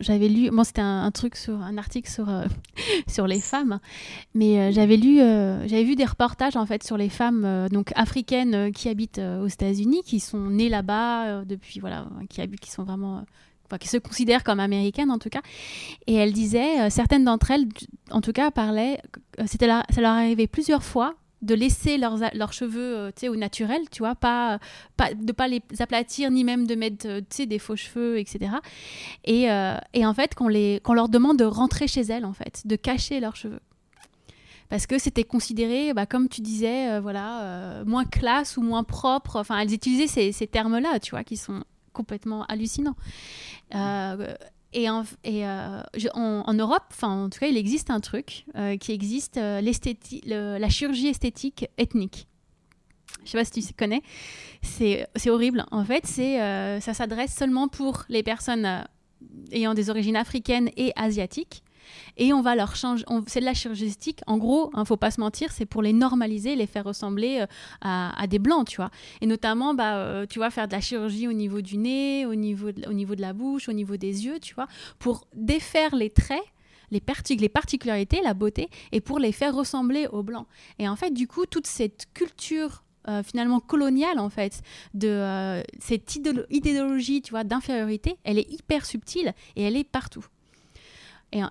J'avais lu, bon, c'était un, truc sur un article sur (laughs) sur les femmes, mais j'avais lu, j'avais vu des reportages en fait sur les femmes donc africaines qui habitent aux États-Unis, qui sont nées là-bas depuis voilà, qui habitent, qui sont vraiment qui se considèrent comme américaines en tout cas. Et elle disait, certaines d'entre elles, en tout cas, parlaient, c'était ça leur arrivait plusieurs fois de laisser leurs, leurs cheveux euh, au naturel, tu vois, pas, pas, de pas les aplatir, ni même de mettre euh, des faux cheveux, etc. Et, euh, et en fait, qu'on, leur demande de rentrer chez elles, en fait, de cacher leurs cheveux. Parce que c'était considéré, bah, comme tu disais, voilà, moins classe ou moins propre. Enfin, elles utilisaient ces, ces termes-là, tu vois, qui sont complètement hallucinants. Et, euh, en, Europe, enfin en tout cas, il existe un truc euh, qui existe, euh, la chirurgie esthétique ethnique. Je sais pas si tu connais. C'est horrible. En fait, ça s'adresse seulement pour les personnes ayant des origines africaines et asiatiques et on va leur changer. C'est de la chirurgie esthétique. En gros, ne hein, faut pas se mentir, c'est pour les normaliser, les faire ressembler euh, à, des blancs, tu vois. Et notamment, bah, euh, tu vois, faire de la chirurgie au niveau du nez, au niveau de, au niveau de la bouche, au niveau des yeux, tu vois, pour défaire les traits les, les, particularités, la beauté, et pour les faire ressembler aux blancs. Et en fait, du coup, toute cette culture euh, finalement coloniale en fait de cette idéologie tu vois d'infériorité elle est hyper subtile et elle est partout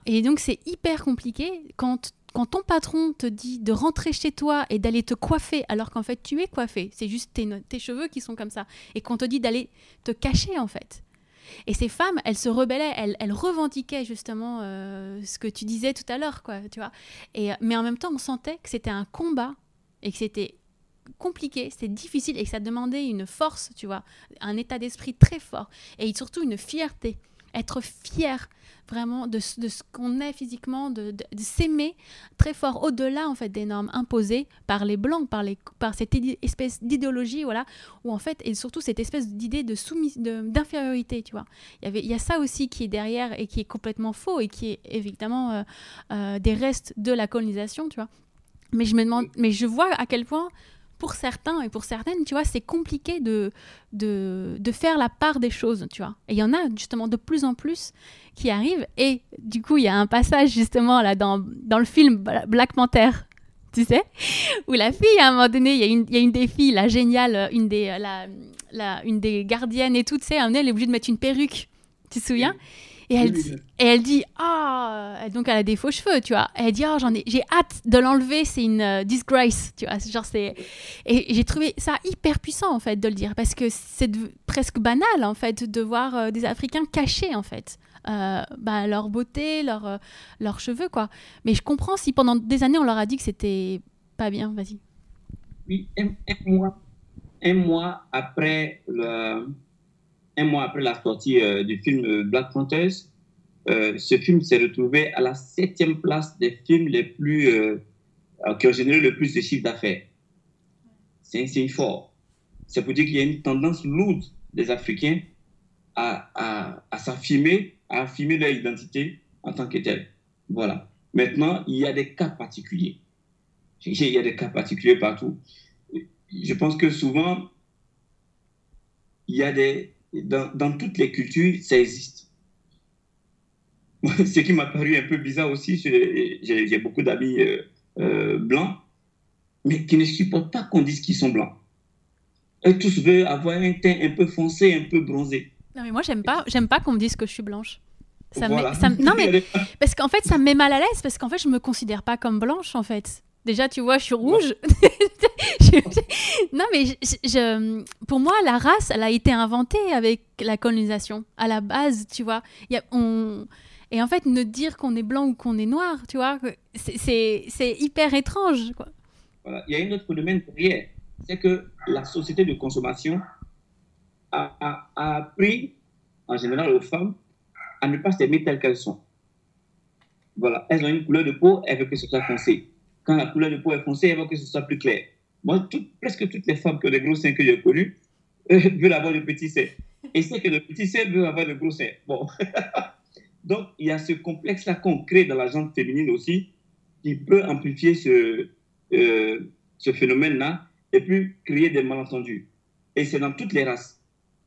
et, donc c'est hyper compliqué quand quand ton patron te dit de rentrer chez toi et d'aller te coiffer alors qu'en fait tu es coiffé, c'est juste tes, cheveux qui sont comme ça, et qu'on te dit d'aller te cacher en fait. Et ces femmes, elles se rebellaient, elles, revendiquaient justement euh, ce que tu disais tout à l'heure, quoi, tu vois. Et, mais en même temps, on sentait que c'était un combat et que c'était compliqué, c'était difficile et que ça demandait une force, tu vois, un état d'esprit très fort et surtout une fierté être fier vraiment de, de ce qu'on est physiquement, de, de, s'aimer très fort au-delà en fait des normes imposées par les blancs, par, les, par cette espèce d'idéologie, voilà, où en fait, et surtout cette espèce d'idée de d'infériorité, tu vois. Il y, avait, il y a ça aussi qui est derrière et qui est complètement faux et qui est évidemment euh, euh, des restes de la colonisation, tu vois. Mais je me demande, mais je vois à quel point pour certains et pour certaines, tu vois, c'est compliqué de, de, de, faire la part des choses, tu vois. Et il y en a justement de plus en plus qui arrivent. Et du coup, il y a un passage justement là dans, dans le film Black Panther, (laughs) tu sais, où la fille, à un moment donné, il y, y a une des filles, la géniale, une des, la, la, une des gardiennes et tout, tu sais, elle est obligée de mettre une perruque, tu te souviens? Et elle, dit, et elle dit ah donc elle a des faux cheveux tu vois. Elle dit ah j'en ai j'ai hâte de l'enlever c'est une euh, disgrace tu vois. Genre c'est et j'ai trouvé ça hyper puissant en fait de le dire parce que c'est presque banal en fait de voir euh, des Africains cacher en fait. Euh, bah, leur beauté leur leurs cheveux quoi. Mais je comprends si pendant des années on leur a dit que c'était pas bien vas-y. Oui un, mois un mois après le un mois après la sortie du film Black Panthers, ce film s'est retrouvé à la septième place des films les plus qui ont généré le plus de chiffres d'affaires. C'est un signe fort. C'est pour dire qu'il y a une tendance lourde des Africains à, à, à s'affirmer, à affirmer leur identité en tant que telle. Voilà. Maintenant, il y a des cas particuliers. Il y a des cas particuliers partout. Je pense que souvent, il y a des. Dans, dans toutes les cultures, ça existe. (laughs) Ce qui m'a paru un peu bizarre aussi, j'ai beaucoup d'amis euh, euh, blancs, mais qui ne supportent pas qu'on dise qu'ils sont blancs. Eux tous veulent avoir un teint un peu foncé, un peu bronzé. Non, mais moi, j'aime pas, j'aime pas qu'on me dise que je suis blanche. Ça non, (laughs) mais parce qu'en fait, ça me met mal à l'aise parce qu'en fait, je me considère pas comme blanche en fait. Déjà, tu vois, je suis rouge. (laughs) non, mais je, pour moi, la race, elle a été inventée avec la colonisation. À la base, tu vois. Y a, on... Et en fait, ne dire qu'on est blanc ou qu'on est noir, tu vois, c'est hyper étrange. Quoi. Voilà. Il y a un autre phénomène derrière. C'est que la société de consommation a, a, a appris, en général, aux femmes à ne pas s'aimer telles qu'elles sont. Voilà, elles ont une couleur de peau, elles veulent que ce soit foncé. Quand la couleur de peau est foncée, elles veulent que ce soit plus clair. Moi, presque toutes les femmes qui ont des gros seins que j'ai connues (laughs) veulent avoir de petits seins. Et celles qui ont de petits seins veulent avoir de gros seins. Bon. (laughs) Donc, il y a ce complexe-là qu'on crée dans la gente féminine aussi, qui peut amplifier ce, euh, ce phénomène-là et puis créer des malentendus. Et c'est dans toutes les races.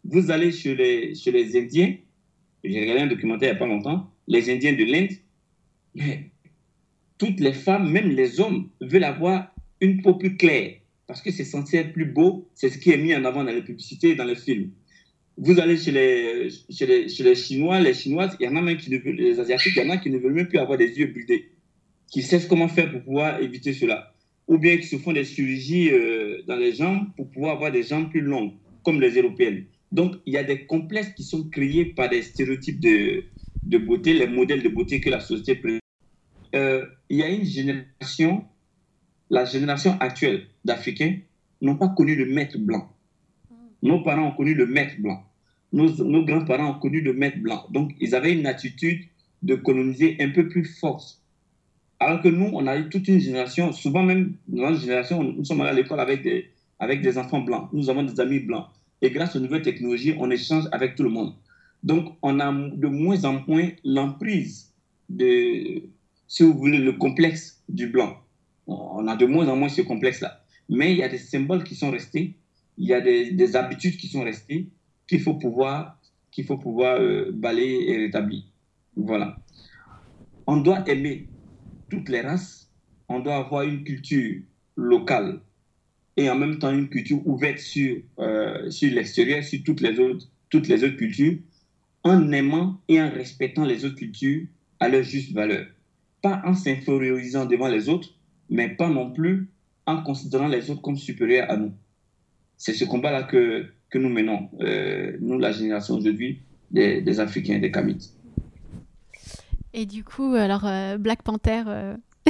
Vous allez chez les, chez les Indiens, j'ai regardé un documentaire il n'y a pas longtemps, les Indiens de l'Inde, mais toutes les femmes, même les hommes, veulent avoir une peau plus claire parce que c'est censé être plus beau. C'est ce qui est mis en avant dans les publicités et dans les films. Vous allez chez les, chez les, chez les Chinois, les Chinoises, il y en a même qui ne veulent, les Asiatiques, il y en a qui ne veulent même plus avoir des yeux bridés, qui savent comment faire pour pouvoir éviter cela. Ou bien qui se font des chirurgies euh, dans les jambes pour pouvoir avoir des jambes plus longues, comme les Européennes. Donc, il y a des complexes qui sont créés par des stéréotypes de, de beauté, les modèles de beauté que la société présente. Euh, il y a une génération, la génération actuelle d'Africains n'ont pas connu le maître blanc. Nos parents ont connu le maître blanc. Nos, nos grands-parents ont connu le maître blanc. Donc, ils avaient une attitude de coloniser un peu plus forte. Alors que nous, on a eu toute une génération, souvent même dans notre génération, nous sommes allés à l'école avec des, avec des enfants blancs. Nous avons des amis blancs. Et grâce aux nouvelles technologies, on échange avec tout le monde. Donc, on a de moins en moins l'emprise de, si vous voulez, le complexe du blanc. On a de moins en moins ce complexe-là. Mais il y a des symboles qui sont restés, il y a des, habitudes qui sont restées qu'il faut pouvoir, faut pouvoir euh, balayer et rétablir. Voilà. On doit aimer toutes les races, on doit avoir une culture locale et en même temps une culture ouverte sur, euh, sur l'extérieur, sur toutes les, autres, toutes les autres cultures, en aimant et en respectant les autres cultures à leur juste valeur. Pas en s'infériorisant devant les autres, mais pas non plus en considérant les autres comme supérieurs à nous. C'est ce combat-là que, que nous menons, euh, nous, la génération aujourd'hui des, des Africains, des Kamites. Et du coup, alors, euh, Black Panther, (laughs)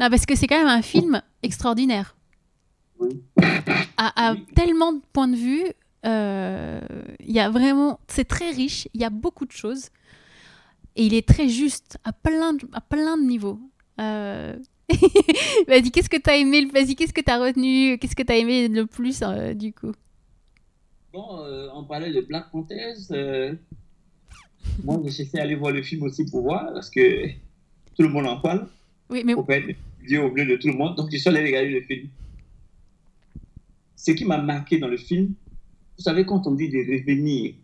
non, parce que c'est quand même un film extraordinaire. Oui. À, tellement de points de vue, euh, il y a vraiment, c'est très riche, il y a beaucoup de choses, et il est très juste à plein de, à plein de niveaux. Euh... (laughs) vas-y, qu'est-ce que tu as aimé Vas-y, qu'est-ce que tu as retenu Qu'est-ce que tu as aimé le plus euh, du coup? Bon, euh, on parlait de Black Panther. Moi, j'ai essayé d'aller voir le film aussi pour voir, parce que tout le monde en parle. Oui, mais. Pour être Dieu au bleu de tout le monde. Donc, je suis allé regarder le film. Ce qui m'a marqué dans le film, vous savez, quand on dit de revenir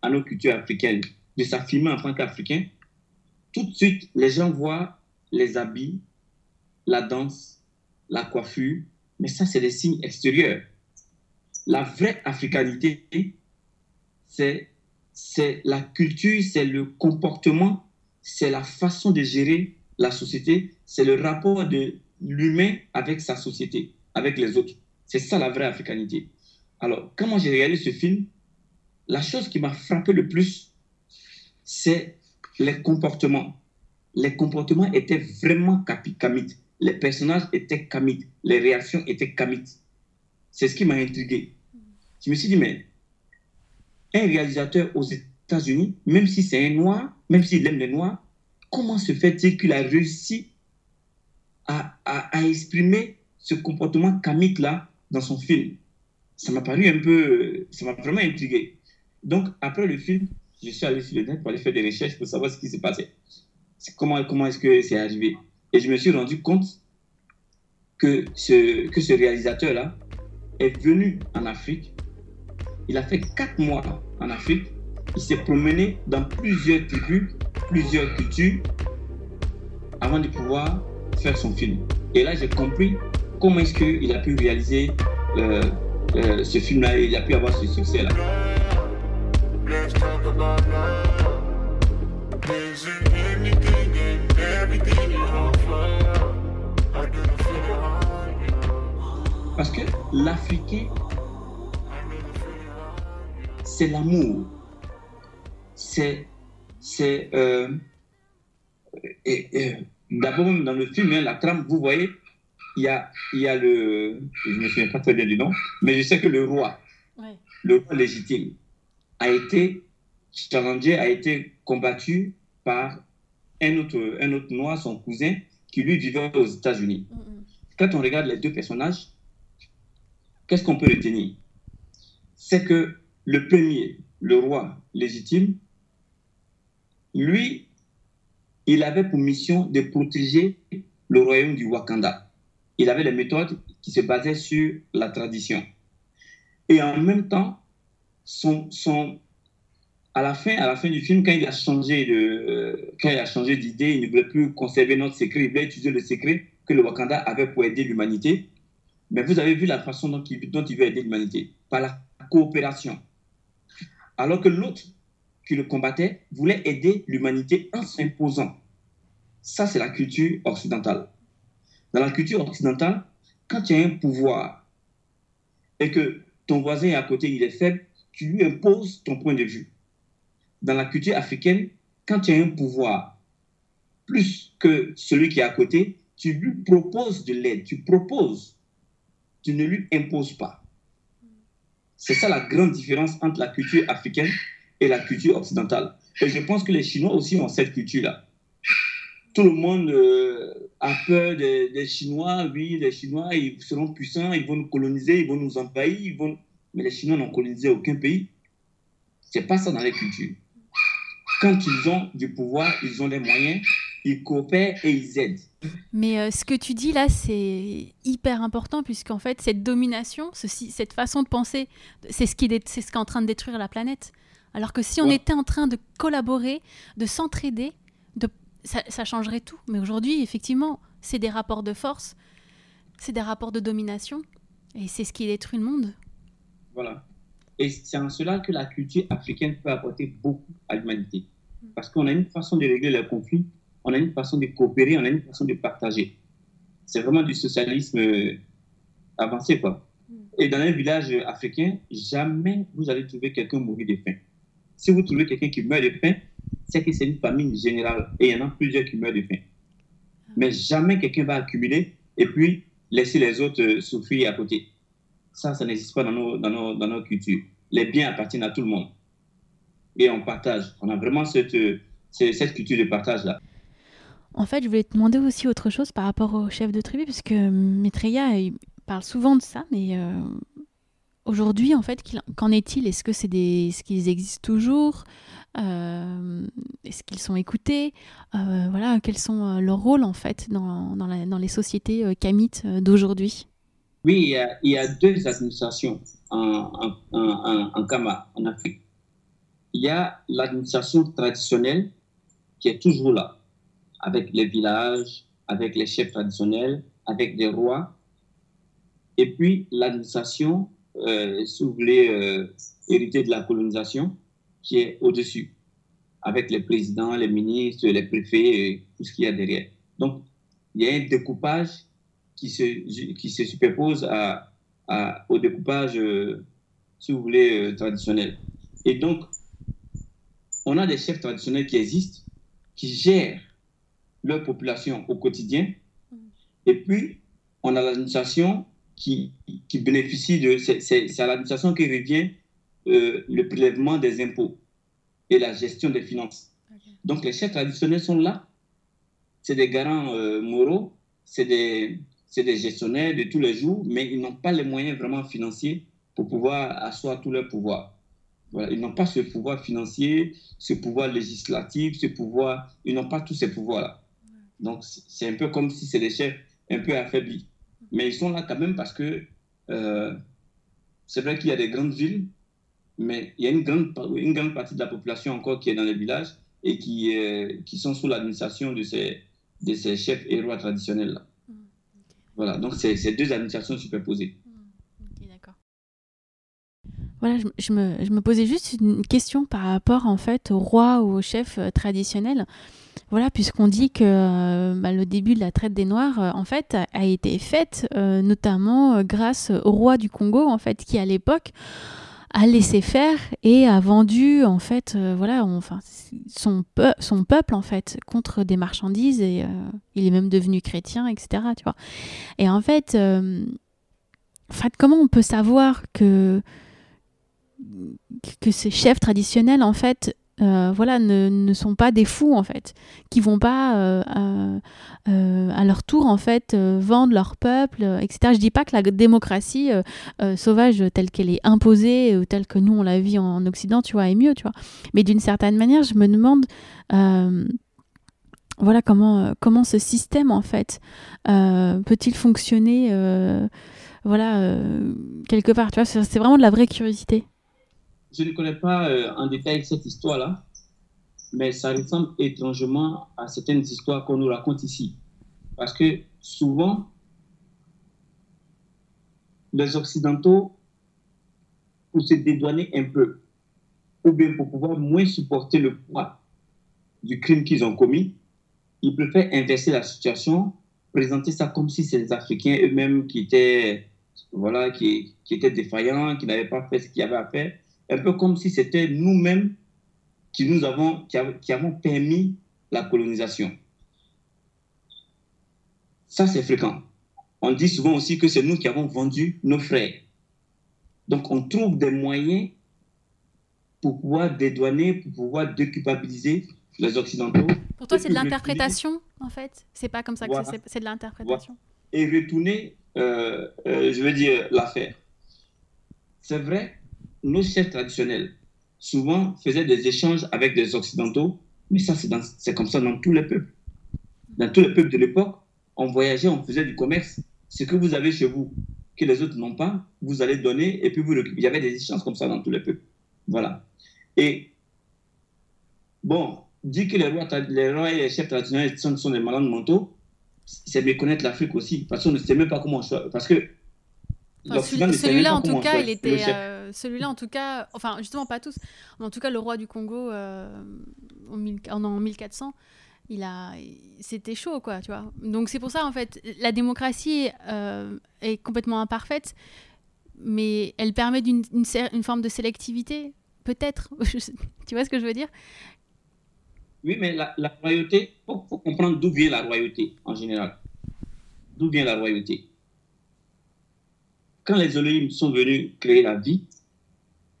à nos cultures africaines, de s'affirmer en tant qu'Africain, tout de suite, les gens voient les habits, la danse, la coiffure, mais ça, c'est des signes extérieurs. La vraie africanité, c'est la culture, c'est le comportement, c'est la façon de gérer la société, c'est le rapport de l'humain avec sa société, avec les autres. C'est ça la vraie africanité. Alors, quand j'ai regardé ce film, la chose qui m'a frappé le plus, c'est les comportements. Les comportements étaient vraiment kamites. Les personnages étaient kamites. Les réactions étaient kamites. C'est ce qui m'a intrigué. Je me suis dit, mais un réalisateur aux États-Unis, même si c'est un noir, même s'il aime les noirs, comment se fait-il qu'il a réussi à, à, exprimer ce comportement kamique-là dans son film? Ça m'a paru un peu. Ça m'a vraiment intrigué. Donc, après le film, je suis allé sur le net pour aller faire des recherches pour savoir ce qui s'est passé. Comment, comment est-ce que c'est arrivé Et je me suis rendu compte que ce, que ce réalisateur-là est venu en Afrique. Il a fait quatre mois en Afrique. Il s'est promené dans plusieurs tribus, plusieurs cultures, avant de pouvoir faire son film. Et là, j'ai compris comment est-ce qu'il a pu réaliser euh, euh, ce film-là et il a pu avoir ce succès-là. Parce que l'Africain, c'est l'amour. C'est. c'est euh, D'abord, dans le film, hein, la trame, vous voyez, il y a, il y a le. Je ne me souviens pas très bien du nom, mais je sais que le roi, le roi légitime, a été challengé, a été combattu par un autre, un autre noir, son cousin, qui lui vivait aux États-Unis. Mm, mm. Quand on regarde les deux personnages, qu'est-ce qu'on peut retenir? C'est que le premier, le roi légitime, lui, il avait pour mission de protéger le royaume du Wakanda. Il avait des méthodes qui se basaient sur la tradition. Et en même temps, son, son, à, la fin, à la fin du film, quand il a changé de, euh, quand il a changé d'idée, il ne voulait plus conserver notre secret, il voulait utiliser le secret que le Wakanda avait pour aider l'humanité. Mais vous avez vu la façon dont il, veut aider l'humanité, par la coopération. Alors que l'autre qui le combattait voulait aider l'humanité en s'imposant. Ça, c'est la culture occidentale. Dans la culture occidentale, quand tu as un pouvoir et que ton voisin à côté, il est faible, tu lui imposes ton point de vue. Dans la culture africaine, quand tu as un pouvoir plus que celui qui est à côté, tu lui proposes de l'aide, tu proposes tu ne lui imposes pas. C'est ça la grande différence entre la culture africaine et la culture occidentale. Et je pense que les Chinois aussi ont cette culture-là. Tout le monde euh, a peur des, Chinois. Oui, les Chinois, ils seront puissants, ils vont nous coloniser, ils vont nous envahir. Ils vont... Mais les Chinois n'ont colonisé aucun pays. C'est pas ça dans les cultures. Quand ils ont du pouvoir, ils ont les moyens, ils coopèrent et ils aident. Mais euh, ce que tu dis là, c'est hyper important puisqu'en fait, cette domination, ceci, cette façon de penser, c'est ce, qui est, ce qui est en train de détruire la planète. Alors que si on était en train de collaborer, de s'entraider, de, ça, changerait tout. Mais aujourd'hui, effectivement, c'est des rapports de force, c'est des rapports de domination, et c'est ce qui détruit le monde. Voilà. Et c'est en cela que la culture africaine peut apporter beaucoup à l'humanité. Parce qu'on a une façon de régler les conflits on a une façon de coopérer, on a une façon de partager. C'est vraiment du socialisme euh, avancé, quoi. Et dans un village africain, jamais vous allez trouver quelqu'un mourir de faim. Si vous trouvez quelqu'un qui meurt de faim, c'est que c'est une famine générale et il y en a plusieurs qui meurent de faim. Mais jamais quelqu'un va accumuler et puis laisser les autres euh, souffrir à côté. Ça, ça n'existe pas dans nos, dans, nos, dans nos cultures. Les biens appartiennent à tout le monde. Et on partage. On a vraiment cette, cette culture de partage-là. En fait, je voulais te demander aussi autre chose par rapport au chef de tribu, parce que Maitreya il parle souvent de ça, mais euh, aujourd'hui, en fait, qu'en est-il? Est-ce que c'est des, ce qu'ils existent toujours? Euh, Est-ce qu'ils sont écoutés? Euh, Voilà, quels sont leurs rôles en fait dans, dans, les sociétés kamites d'aujourd'hui? Oui, il y, a, deux administrations en, en, en Kama, en Afrique. Il y a l'administration traditionnelle qui est toujours là avec les villages, avec les chefs traditionnels, avec des rois. Et puis l'administration, euh, si vous voulez, euh, hériter de la colonisation, qui est au-dessus, avec les présidents, les ministres, les préfets, et tout ce qu'il y a derrière. Donc, il y a un découpage qui se, qui se superpose à, à, au découpage, euh, si vous voulez, euh, traditionnel. Et donc, on a des chefs traditionnels qui existent, qui gèrent leur population au quotidien. Mm. Et puis, on a l'administration qui, qui bénéficie de... C'est à l'administration qui revient euh, le prélèvement des impôts et la gestion des finances. Donc les chefs traditionnels sont là. C'est des garants moraux, c'est des, des gestionnaires de tous les jours, mais ils n'ont pas les moyens vraiment financiers pour pouvoir asseoir tout leur pouvoir. Voilà, ils n'ont pas ce pouvoir financier, ce pouvoir législatif, ce pouvoir, ils n'ont pas tous ces pouvoirs-là. Donc c'est un peu comme si c'est des chefs un peu affaiblis. Mais ils sont là quand même parce que euh, c'est vrai qu'il y a des grandes villes, mais il y a une grande, une grande partie de la population encore qui est dans les villages et qui, qui sont sous l'administration de ces, de ces chefs et rois traditionnels-là. Voilà, donc c'est deux administrations superposées. Mmh, d'accord. Voilà, je, me, je, me, posais juste une question par rapport en fait aux rois ou aux chefs euh, traditionnels. Voilà, puisqu'on dit que euh, bah, le début de la traite des Noirs, en fait, a, été faite notamment grâce au roi du Congo, en fait, qui à l'époque a laissé faire et a vendu en fait euh, voilà enfin son, peuple en fait contre des marchandises et euh, il est même devenu chrétien etc tu vois. Et en fait, euh, en fait comment on peut savoir que que ces chefs traditionnels en fait euh, voilà, ne, ne, sont pas des fous en fait, qui vont pas euh, euh, à leur tour en fait vendre leur peuple, etc. Je dis pas que la démocratie sauvage telle qu'elle est imposée ou telle que nous on la vit en, Occident, tu vois, est mieux, tu vois. Mais d'une certaine manière, je me demande voilà comment, comment ce système en fait peut-il fonctionner voilà quelque part tu vois c'est vraiment de la vraie curiosité je ne connais pas euh, en détail cette histoire-là, mais ça ressemble étrangement à certaines histoires qu'on nous raconte ici. Parce que souvent, les Occidentaux, pour se dédouaner un peu, ou bien pour pouvoir moins supporter le poids du crime qu'ils ont commis, ils préfèrent inverser la situation, présenter ça comme si c'est les Africains eux-mêmes qui étaient, voilà, qui, étaient défaillants, qui n'avaient pas fait ce qu'il y avait à faire, un peu comme si c'était nous-mêmes qui nous avons, qui, avons permis la colonisation. Ça, c'est fréquent. On dit souvent aussi que c'est nous qui avons vendu nos frères. Donc, on trouve des moyens pour pouvoir dédouaner, pour pouvoir déculpabiliser les Occidentaux. Pour toi, c'est de l'interprétation, en fait? C'est pas comme ça que c'est de l'interprétation. Et retourner, euh, euh, je veux dire, l'affaire. C'est vrai, nos chefs traditionnels, souvent, faisaient des échanges avec des Occidentaux, mais ça, c'est comme ça dans tous les peuples. Dans tous les peuples de l'époque, on voyageait, on faisait du commerce. Ce que vous avez chez vous, que les autres n'ont pas, vous allez donner, et puis vous Il y avait des échanges comme ça dans tous les peuples. Voilà. Et, bon, dire que les rois, les rois et les chefs traditionnels sont, sont des malades mentaux, c'est méconnaître l'Afrique aussi, parce qu'on ne sait même pas comment... Parce que celui-là, en tout cas, il était. Euh, celui-là, en tout cas, enfin, justement, pas tous, mais en tout cas, le roi du Congo euh, en, en 1400, il a, c'était chaud, quoi, tu vois. Donc c'est pour ça, en fait, la démocratie euh, est complètement imparfaite, mais elle permet d'une une, une forme de sélectivité, peut-être. (laughs) tu vois ce que je veux dire? Oui, mais la, la royauté, il faut, faut comprendre d'où vient la royauté en général. D'où vient la royauté? Quand les Elohim sont venus créer la vie,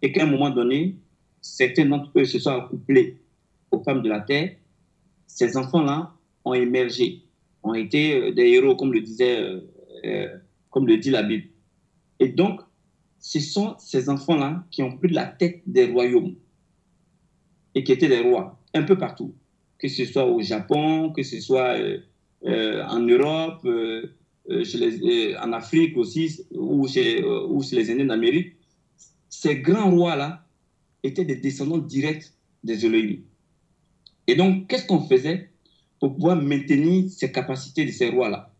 et qu'à un moment donné, certains d'entre eux se sont accouplés aux femmes de la terre, ces enfants-là ont émergé, ont été euh, des héros, comme le disait, euh, euh, comme le dit la Bible. Et donc, ce sont ces enfants-là qui ont pris la tête des royaumes et qui étaient des rois un peu partout, que ce soit au Japon, que ce soit en Europe, euh, euh, en Afrique aussi, ou chez, euh, ou chez les Indiens d'Amérique, ces grands rois-là étaient des descendants directs des Elohim. Et donc, qu'est-ce qu'on faisait pour pouvoir maintenir ces capacités de ces rois-là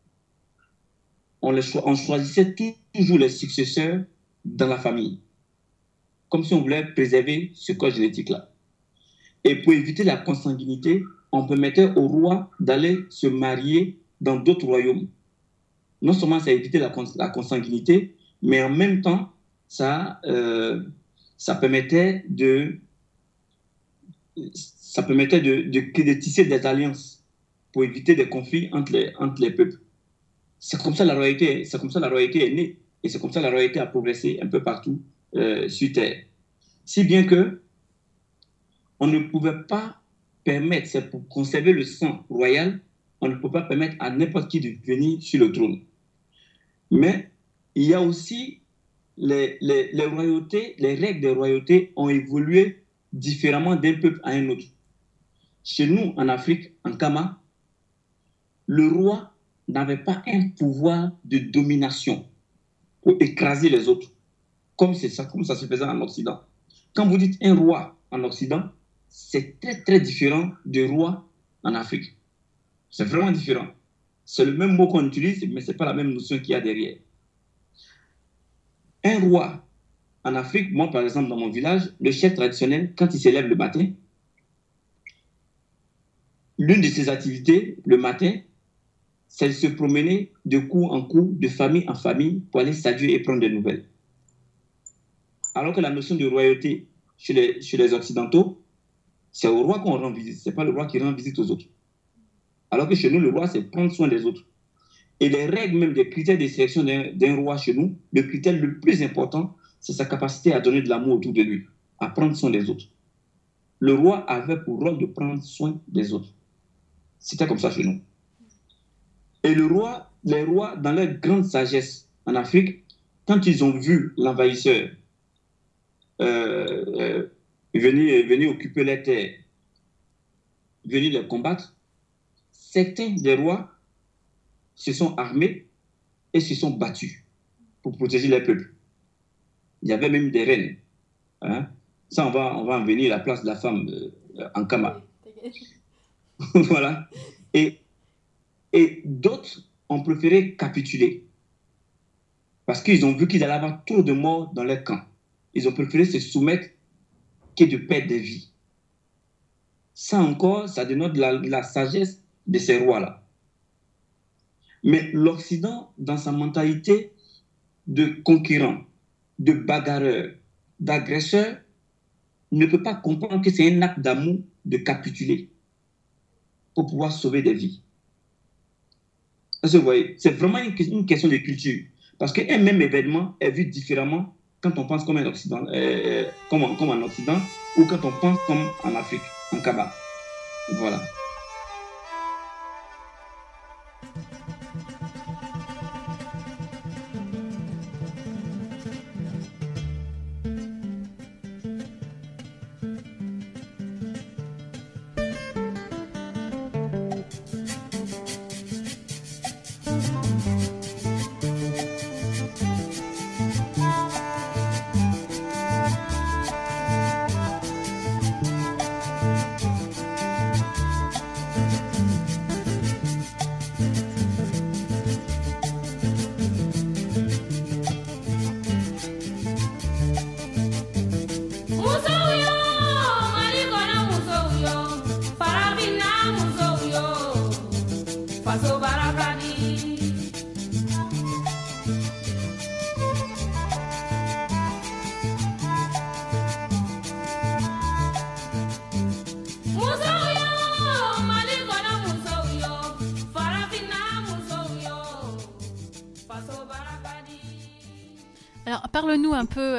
on, on choisissait toujours les successeurs dans la famille, comme si on voulait préserver ce code génétique-là. Et pour éviter la consanguinité, on permettait aux rois d'aller se marier dans d'autres royaumes non seulement ça évitait la, la consanguinité, mais en même temps, ça, euh, ça permettait de ça permettait de, tisser des alliances pour éviter des conflits entre les, entre les peuples. C'est comme ça la c'est comme ça la royauté est née, et c'est comme ça la royauté a progressé un peu partout euh, sur Terre. Si bien que on ne pouvait pas permettre, c'est pour conserver le sang royal, on ne peut pas permettre à n'importe qui de venir sur le trône. Mais il y a aussi les, les, royautés, les règles des royautés ont évolué différemment d'un peuple à un autre. Chez nous, en Afrique, en Kama, le roi n'avait pas un pouvoir de domination pour écraser les autres, comme, ça, comme ça se faisait en Occident. Quand vous dites un roi en Occident, c'est très très différent du roi en Afrique. C'est vraiment différent. C'est le même mot qu'on utilise, mais ce n'est pas la même notion qu'il y a derrière. Un roi en Afrique, moi par exemple dans mon village, le chef traditionnel, quand il s'élève le matin, l'une de ses activités le matin, c'est de se promener de coup en coup, de famille en famille, pour aller saluer et prendre des nouvelles. Alors que la notion de royauté chez les, chez les Occidentaux, c'est au roi qu'on rend visite, ce n'est pas le roi qui rend visite aux autres. Alors que chez nous, le roi, c'est prendre soin des autres. Et les règles même des critères de sélection d'un roi chez nous, le critère le plus important, c'est sa capacité à donner de l'amour autour de lui, à prendre soin des autres. Le roi avait pour rôle de prendre soin des autres. C'était comme ça chez nous. Et le roi, les rois, dans leur grande sagesse en Afrique, quand ils ont vu l'envahisseur euh, euh venir, venir occuper les terres, venir les combattre, certains des rois se sont armés et se sont battus pour protéger les peuples. Il y avait même des reines. Hein. Ça, on va, on va en venir à la place de la femme euh, en Kama. (laughs) voilà. Et, et d'autres ont préféré capituler parce qu'ils ont vu qu'ils allaient avoir trop de morts dans leur camp. Ils ont préféré se soumettre que de perdre des vies. Ça encore, ça dénote la, sagesse de ces rois-là. Mais l'Occident, dans sa mentalité de conquérant, de bagarreur, d'agresseur, ne peut pas comprendre que c'est un acte d'amour de capituler pour pouvoir sauver des vies. Vous voyez, c'est vraiment une, question de culture. Parce qu'un même événement est vu différemment quand on pense comme un Occident, euh, comme, comme en Occident ou quand on pense comme en Afrique, en Kaba. Voilà.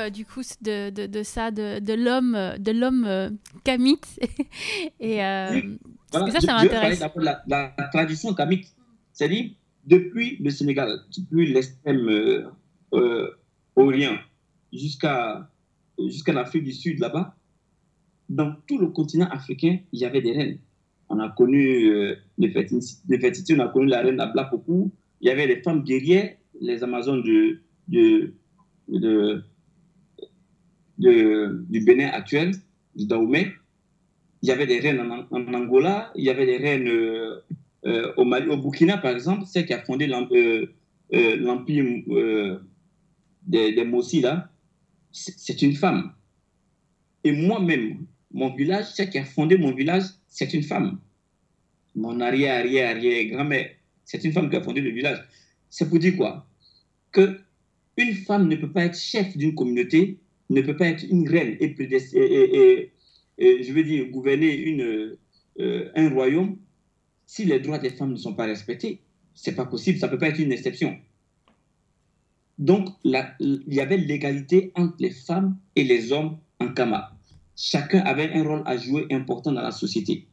Euh, du coup de, de, de ça, de, de l'homme, de l'homme euh, kamite. (laughs) et euh, ça, ça m'intéresse. La, la, tradition kamite, c'est-à-dire depuis le Sénégal, depuis l'extrême orient jusqu'à jusqu'à l'Afrique du Sud là-bas, dans tout le continent africain, il y avait des reines. On a connu euh, les fertilités, on a connu la reine Ablapoku, il y avait les femmes guerrières, les Amazones de, de, de, du Bénin actuel, du Dahomey. Il y avait des reines en, Angola, il y avait des reines euh, euh, au Burkina par exemple, celle qui a fondé l'empire euh, des, des Mossi, là, c'est une femme. Et moi-même, mon village, celle qui a fondé mon village, c'est une femme. Mon arrière, arrière, arrière, grand-mère, c'est une femme qui a fondé le village. C'est pour dire quoi? Que une femme ne peut pas être chef d'une communauté, ne peut pas être une reine et, je veux dire, gouverner euh, un royaume si les droits des femmes ne sont pas respectés. C'est pas possible, ça peut pas être une exception. Donc, il y avait l'égalité entre les femmes et les hommes en Kama, chacun avait un rôle à jouer important dans la société.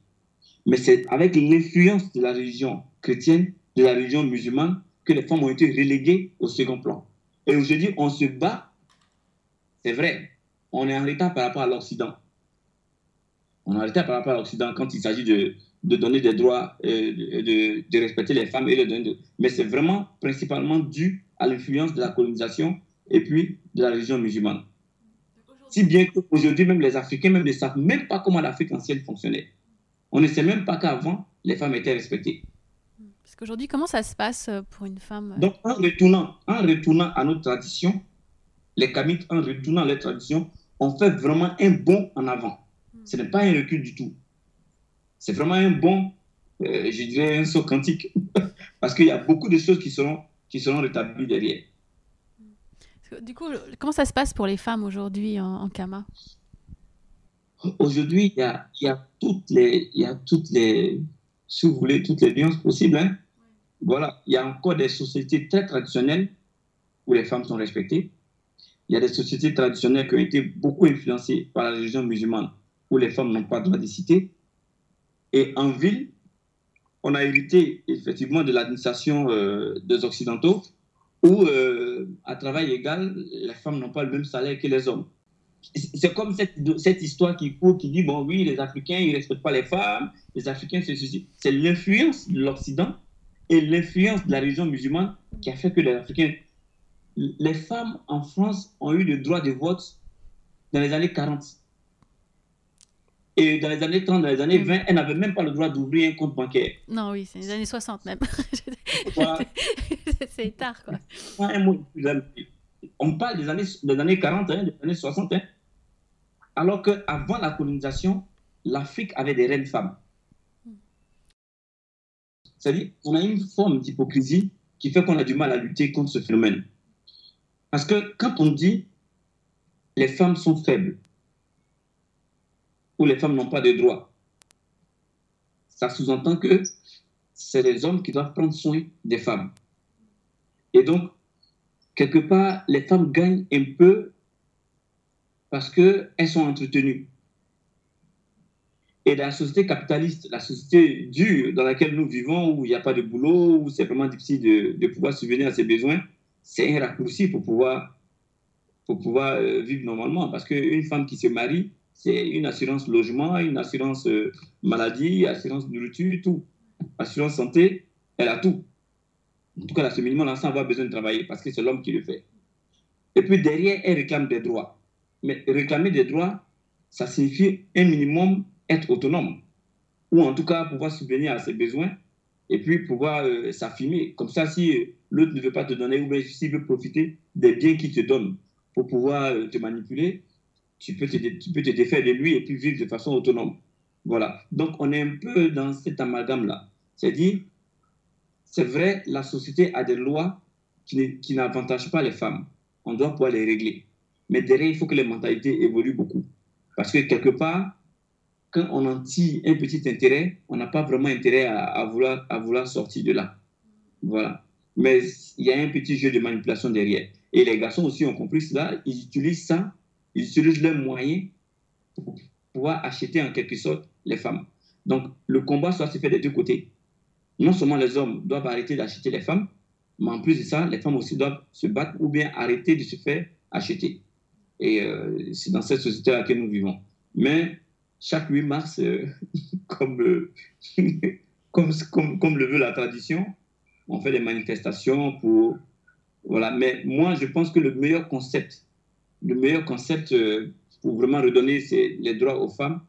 Mais c'est avec l'influence de la religion chrétienne, de la religion musulmane, que les femmes ont été reléguées au second plan. Et aujourd'hui, on se bat, c'est vrai, on est en retard par rapport à l'Occident. On est en retard par rapport à l'Occident quand il s'agit de, de, donner des droits, euh, de, de, respecter les femmes et donner. Mais c'est vraiment principalement dû à l'influence de la colonisation et puis de la religion musulmane. Si bien qu'aujourd'hui, même les Africains même ne savent même pas comment l'Afrique ancienne fonctionnait. On ne sait même pas qu'avant, les femmes étaient respectées. Parce qu'aujourd'hui, comment ça se passe euh, pour une femme euh? Donc, en retournant, en retournant à notre tradition, les Kamites, en retournant à leur tradition, on fait vraiment un bond en avant. Ce n'est pas un recul du tout. C'est vraiment un bond, euh, je dirais un saut quantique. (laughs) Parce qu'il y a beaucoup de choses qui seront, qui seront rétablies derrière. Du coup, comment ça se passe pour les femmes aujourd'hui en, en Kama? Aujourd'hui, il y a, y a, toutes les, il y a toutes les, si vous voulez, toutes les nuances possibles. Hein. Voilà, il y a encore des sociétés très traditionnelles où les femmes sont respectées. Il y a des sociétés traditionnelles qui ont été beaucoup influencées par la religion musulmane où les femmes n'ont pas droit de citer. Et en ville, on a hérité effectivement de l'administration euh, des Occidentaux où, euh, à travail égal, les femmes n'ont pas le même salaire que les hommes c'est comme cette, histoire qui court, qui dit, bon, oui, les Africains, ils ne respectent pas les femmes, les Africains, c'est ceci. C'est l'influence de l'Occident et l'influence de la religion musulmane qui a fait que les Africains... Les femmes en France ont eu le droit de vote dans les années 40. Et dans les années 30, dans les années 20, elles n'avaient même pas le droit d'ouvrir un compte bancaire. Non, oui, c'est les années 60 même. (laughs) (laughs) c'est tard, quoi. On parle des années, des années 40, hein, des années 60. Hein. alors qu'avant la colonisation, l'Afrique avait des reines femmes. C'est-à-dire qu'on a une forme d'hypocrisie qui fait qu'on a du mal à lutter contre ce phénomène. Parce que quand on dit les femmes sont faibles ou les femmes n'ont pas de droits, ça sous-entend que c'est les hommes qui doivent prendre soin des femmes. Et donc, quelque part, les femmes gagnent un peu parce qu'elles sont entretenues. Et la société capitaliste, la société dure dans laquelle nous vivons, où il n'y a pas de boulot, où c'est vraiment difficile de, de, pouvoir subvenir à ses besoins, c'est un raccourci pour pouvoir, pour pouvoir euh, vivre normalement. Parce qu'une femme qui se marie, c'est une assurance logement, une assurance euh, maladie, assurance nourriture, tout. Assurance santé, elle a tout. En tout cas, là, ce minimum-là, sans avoir besoin de travailler, parce que c'est l'homme qui le fait. Et puis derrière, elle réclame des droits. Mais réclamer des droits, ça signifie un minimum être autonome. Ou en tout cas, pouvoir subvenir à ses besoins et puis pouvoir euh, s'affirmer. Comme ça, si euh, l'autre ne veut pas te donner, ou bien s'il veut profiter des biens qu'il te donne pour pouvoir euh, te manipuler, tu peux te, tu peux te défaire de lui et puis vivre de façon autonome. Voilà. Donc, on est un peu dans cet amalgame-là. C'est-à-dire, c'est vrai, la société a des lois qui n'avantagent pas les femmes. On doit pouvoir les régler. Mais derrière, il faut que les mentalités évoluent beaucoup. Parce que quelque part, quand on en tire un petit intérêt, on n'a pas vraiment intérêt à, vouloir, sortir de là. Voilà. Mais il y a un petit jeu de manipulation derrière. Et les garçons aussi ont compris cela. Ils utilisent ça, ils utilisent leurs moyens pour pouvoir acheter en quelque sorte les femmes. Donc, le combat soit se fait des deux côtés non seulement les hommes doivent arrêter d'acheter les femmes, mais en plus de ça, les femmes aussi doivent se battre ou bien arrêter de se faire acheter. Et euh, c'est dans cette société à laquelle nous vivons. Mais chaque 8 mars, euh, (laughs) euh, (laughs) comme, comme, comme, le veut la tradition, on fait des manifestations pour... Voilà. Mais moi, je pense que le meilleur concept, le meilleur concept pour vraiment redonner les droits aux femmes,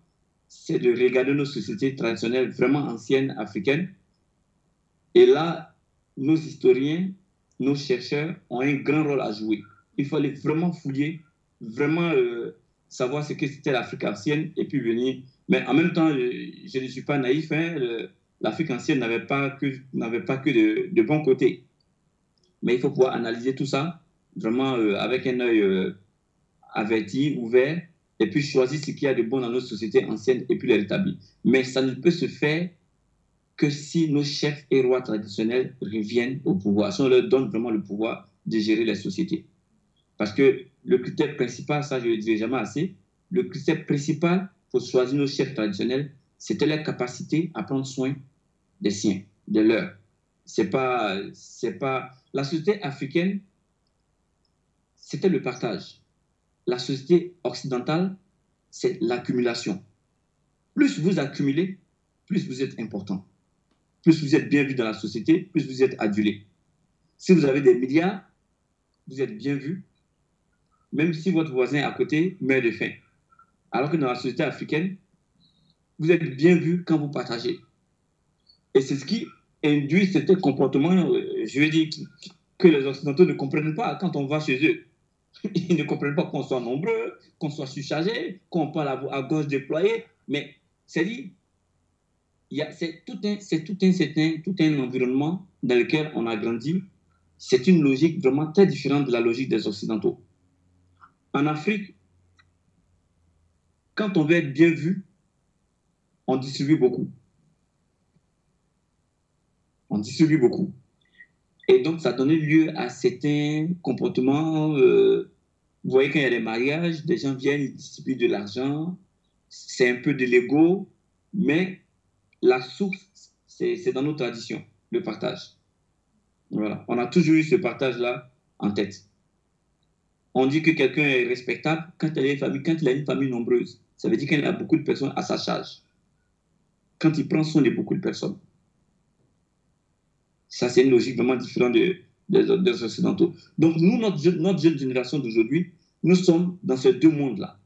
c'est de regarder nos sociétés traditionnelles vraiment anciennes africaines et là, nos historiens, nos chercheurs ont un grand rôle à jouer. Il fallait vraiment fouiller, vraiment euh, savoir ce que c'était l'Afrique ancienne et puis venir. Mais en même temps, je, ne suis pas naïf. Hein, L'Afrique ancienne n'avait pas que, n'avait pas que de, de, bons côtés. Mais il faut pouvoir analyser tout ça vraiment euh, avec un œil euh, averti, ouvert, et puis choisir ce qu'il y a de bon dans notre société ancienne et puis les rétablir. Mais ça ne peut se faire que si nos chefs et rois traditionnels reviennent au pouvoir, si on leur donne vraiment le pouvoir de gérer les sociétés. Parce que le critère principal, ça je ne le dirai jamais assez, le critère principal pour choisir nos chefs traditionnels, c'était leur capacité à prendre soin des siens, de leurs. C'est pas, c'est pas. La société africaine, c'était le partage. La société occidentale, c'est l'accumulation. Plus vous accumulez, plus vous êtes important. Plus vous êtes bien vu dans la société, plus vous êtes adulé. Si vous avez des milliards, vous êtes bien vu, même si votre voisin à côté meurt de faim. Alors que dans la société africaine, vous êtes bien vu quand vous partagez. Et c'est ce qui induit ce comportement, euh, je veux dire, que les Occidentaux ne comprennent pas quand on va chez eux. (laughs) Ils ne comprennent pas qu'on soit nombreux, qu'on soit surchargé, qu'on parle à, gauche déployée. Mais c'est dit, c'est tout un, c'est tout un, tout un environnement dans lequel on a grandi. C'est une logique vraiment très différente de la logique des Occidentaux. En Afrique, quand on veut être bien vu, on distribue beaucoup. On distribue beaucoup. Et donc, ça donnait lieu à certains comportements. Euh, vous voyez, quand il y a des mariages, des gens viennent, ils distribuent de l'argent. C'est un peu de l'ego, mais la source, c'est dans nos traditions, le partage. Voilà. On a toujours eu ce partage-là en tête. On dit que quelqu'un est respectable quand il, a une famille, quand il a une famille nombreuse. Ça veut dire qu'il a beaucoup de personnes à sa charge. Quand il prend soin de beaucoup de personnes. Ça, c'est une logique vraiment différente des, des Occidentaux. Donc, nous, notre jeune génération d'aujourd'hui, nous sommes dans ces deux mondes-là.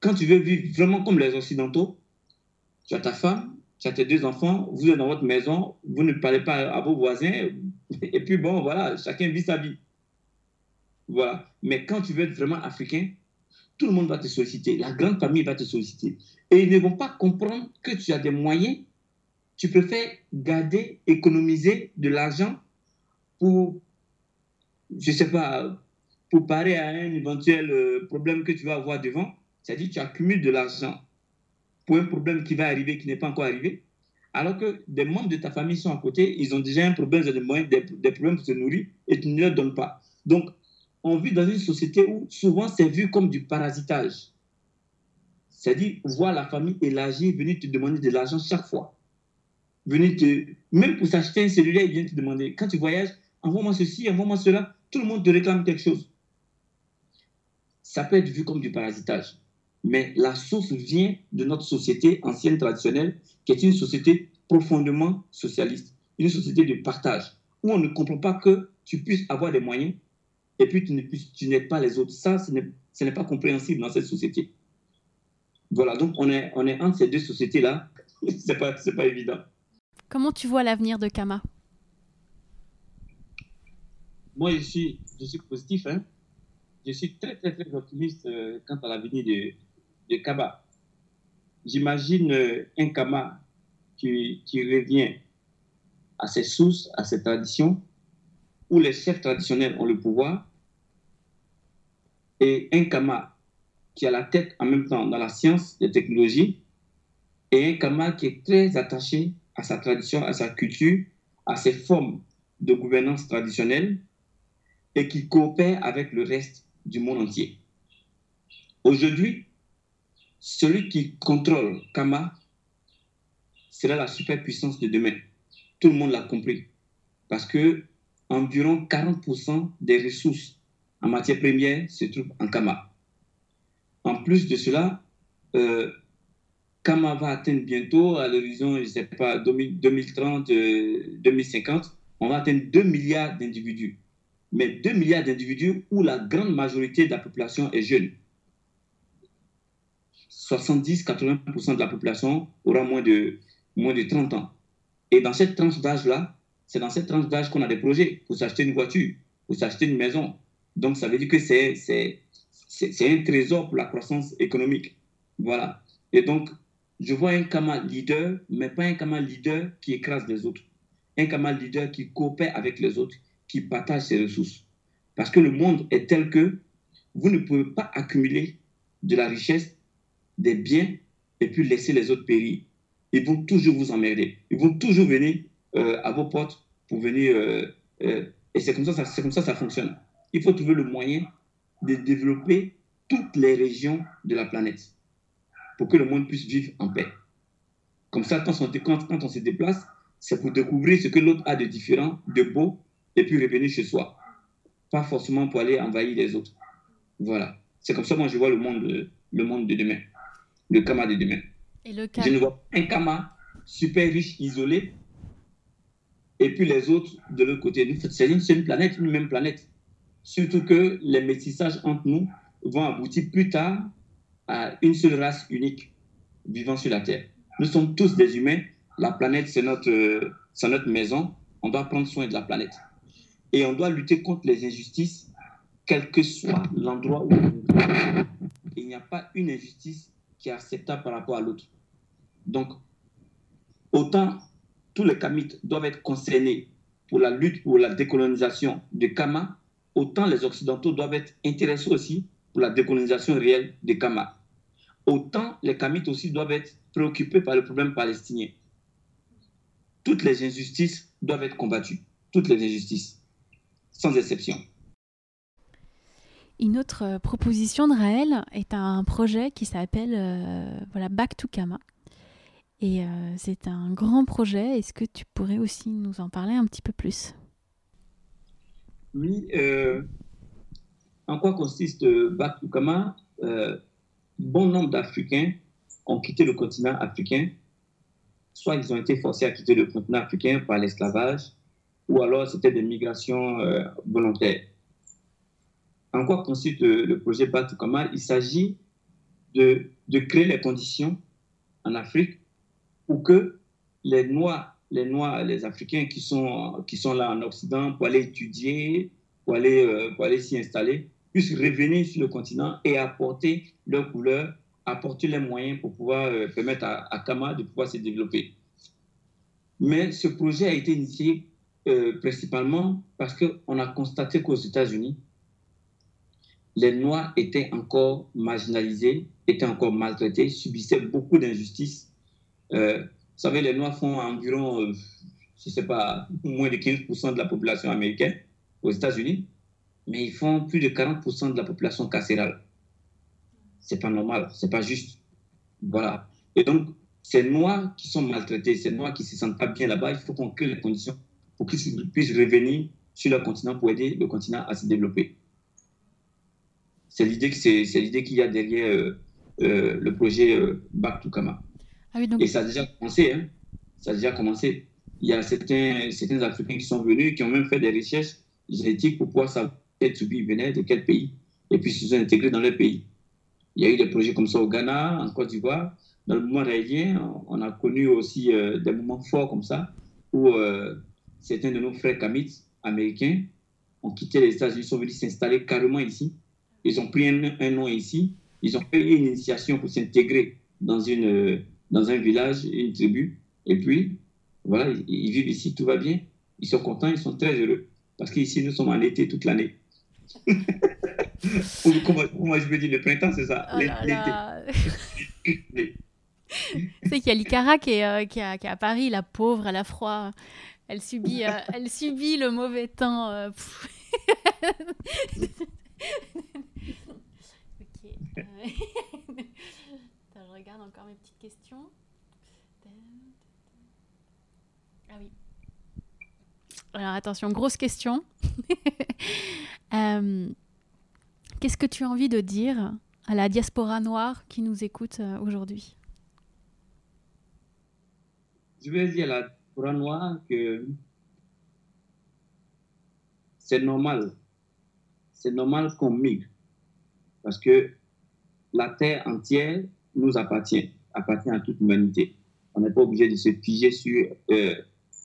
Quand tu veux vivre vraiment comme les Occidentaux, tu as ta femme, tu as tes deux enfants, vous êtes dans votre maison, vous ne parlez pas à vos voisins, et puis bon, voilà, chacun vit sa vie. Voilà. Mais quand tu veux être vraiment africain, tout le monde va te solliciter, la grande famille va te solliciter. Et ils ne vont pas comprendre que tu as des moyens, tu préfères garder, économiser de l'argent pour, je ne sais pas, pour parer à un éventuel euh, problème que tu vas avoir devant. C'est-à-dire tu accumules de l'argent pour un problème qui va arriver, qui n'est pas encore arrivé. Alors que des membres de ta famille sont à côté, ils ont déjà un problème, des, moyens, des, des problèmes pour se nourrir et tu ne leur donnes pas. Donc, on vit dans une société où souvent c'est vu comme du parasitage. C'est-à-dire, voir la famille élargie venir te demander de l'argent chaque fois. Venir te. Même pour s'acheter un cellulaire, ils viennent te demander. Quand tu voyages, envoie-moi ceci, envoie-moi cela. Tout le monde te réclame quelque chose. Ça peut être vu comme du parasitage. Mais la source vient de notre société ancienne traditionnelle, qui est une société profondément socialiste, une société de partage, où on ne comprend pas que tu puisses avoir des moyens et puis tu n'aides pas les autres. Ça, ce n'est pas compréhensible dans cette société. Voilà, donc on est, on est entre ces deux sociétés-là. (laughs) ce n'est pas, pas évident. Comment tu vois l'avenir de Kama? Moi, je suis, je suis positif. Hein. Je suis très, très, très optimiste euh, quant à l'avenir de, de Kaba. J'imagine euh, un Kama qui, qui revient à ses sources, à ses traditions, où les chefs traditionnels ont le pouvoir, et un Kama qui a la tête en même temps dans la science, les technologies, et un Kama qui est très attaché à sa tradition, à sa culture, à ses formes de gouvernance traditionnelle, et qui coopère avec le reste du monde entier. Aujourd'hui, celui qui contrôle Kama sera la superpuissance de demain. Tout le monde l'a compris. Parce que environ 40% des ressources en matière première se trouvent en Kama. En plus de cela, euh, Kama va atteindre bientôt, à l'horizon, je ne sais pas, 2030, 2050, euh, on va atteindre 2 milliards d'individus. Mais 2 milliards d'individus où la grande majorité de la population est jeune. 70-80% de la population aura moins de, moins de 30 ans. Et dans cette tranche d'âge-là, c'est dans cette tranche d'âge qu'on a des projets pour s'acheter une voiture, pour s'acheter une maison. Donc, ça veut dire que c'est, un trésor pour la croissance économique. Voilà. Et donc, je vois un Kama leader, mais pas un Kama leader qui écrase les autres. Un Kama leader qui coopère avec les autres, qui partage ses ressources. Parce que le monde est tel que vous ne pouvez pas accumuler de la richesse, des biens, et puis laisser les autres périr. Ils vont toujours vous emmerder. Ils vont toujours venir à vos portes pour venir. Euh, euh, et c'est comme ça, comme ça ça fonctionne. Il faut trouver le moyen de développer toutes les régions de la planète pour que le monde puisse vivre en paix. Comme ça, quand on, quand on se déplace, c'est pour découvrir ce que l'autre a de différent, de beau, et puis revenir chez soi. Pas forcément pour aller envahir les autres. Voilà. C'est comme ça que moi je vois le monde, le monde de demain, le Kama de demain. Et le Je ne vois pas un Kama super riche, isolé, et puis les autres de l'autre côté. C'est une, une planète, une même planète. Surtout que les métissages entre nous vont aboutir plus tard à une seule race unique vivant sur la Terre. Nous sommes tous des humains. La planète, c'est notre, notre maison. On doit prendre soin de la planète. Et on doit lutter contre les injustices, quel que soit l'endroit où on est. Il n'y a pas une injustice qui est acceptable par rapport à l'autre. Donc, autant tous les Kamites doivent être concernés pour la lutte pour la décolonisation du Kama, autant les Occidentaux doivent être intéressés aussi pour la décolonisation réelle des Kama. Autant les Kamites aussi doivent être préoccupés par le problème palestinien. Toutes les injustices doivent être combattues. Toutes les injustices, sans exception. Une autre proposition de Raël est un projet qui s'appelle euh, voilà, Back to Kama. Et euh, c'est un grand projet. Est-ce que tu pourrais aussi nous en parler un petit peu plus? Oui. Euh, en quoi consiste euh, Back to Kama Bon nombre d'Africains ont quitté le continent africain. Soit ils ont été forcés à quitter le continent africain par l'esclavage, ou alors c'était des migrations volontaires. En quoi consiste le projet Back to Kama Il s'agit de créer les conditions en Afrique pour que les Noirs, les Noirs, les Africains qui sont, qui sont là en Occident pour aller étudier, pour aller, euh, pour aller s'y installer, puissent revenir sur le continent et apporter leur couleur, apporter les moyens pour pouvoir euh, permettre à, à, Kama de pouvoir se développer. Mais ce projet a été initié euh, principalement parce qu'on a constaté qu'aux États-Unis, les Noirs étaient encore marginalisés, étaient encore maltraités, subissaient beaucoup d'injustices euh, vous savez, les Noirs font environ, euh, je ne sais pas, moins de 15% de la population américaine aux États-Unis, mais ils font plus de 40% de la population carcérale. C'est pas normal, c'est pas juste. Voilà. Et donc, ces Noirs qui sont maltraités, ces Noirs qui se sentent pas bien là-bas, il faut qu'on crée les conditions pour qu'ils puissent revenir sur le continent pour aider le continent à se développer. C'est l'idée qu'il y a derrière euh, le projet Back to Kama. Ah. Et ça a déjà commencé. Hein. Ça a déjà commencé. Il y a certains, certains Africains qui sont venus, qui ont même fait des recherches génétiques pour pouvoir savoir venait, de quel pays, et puis ils se sont intégrés dans leur pays. Il y a eu des projets comme ça au Ghana, en Côte d'Ivoire. Dans le mouvement on a connu aussi euh, des moments forts comme ça, où euh, certains de nos frères kamites américains ont quitté les États-Unis, sont venus s'installer carrément ici. Ils ont pris un, un nom ici. Ils ont fait une initiation pour s'intégrer dans une dans un village, une tribu, et puis, voilà, ils, vivent ici, tout va bien. Ils sont contents, ils sont très heureux. Parce qu'ici, nous sommes en été toute l'année. (laughs) comment, je veux dire, le printemps, c'est ça oh L'été. (laughs) c'est qu'il y a l'Icara qui, euh, qui, est à Paris, la pauvre, elle a froid. Elle subit, euh, (laughs) elle subit le mauvais temps. Euh, ok. Encore mes petites questions. Ah oui. Alors attention, grosse question. (laughs) euh, Qu'est-ce que tu as envie de dire à la diaspora noire qui nous écoute euh, aujourd'hui? Je vais dire à la diaspora noire que c'est normal. C'est normal qu'on migre. Parce que la terre entière nous appartient, appartient à toute l'humanité. On n'est pas obligé de se figer sur, euh,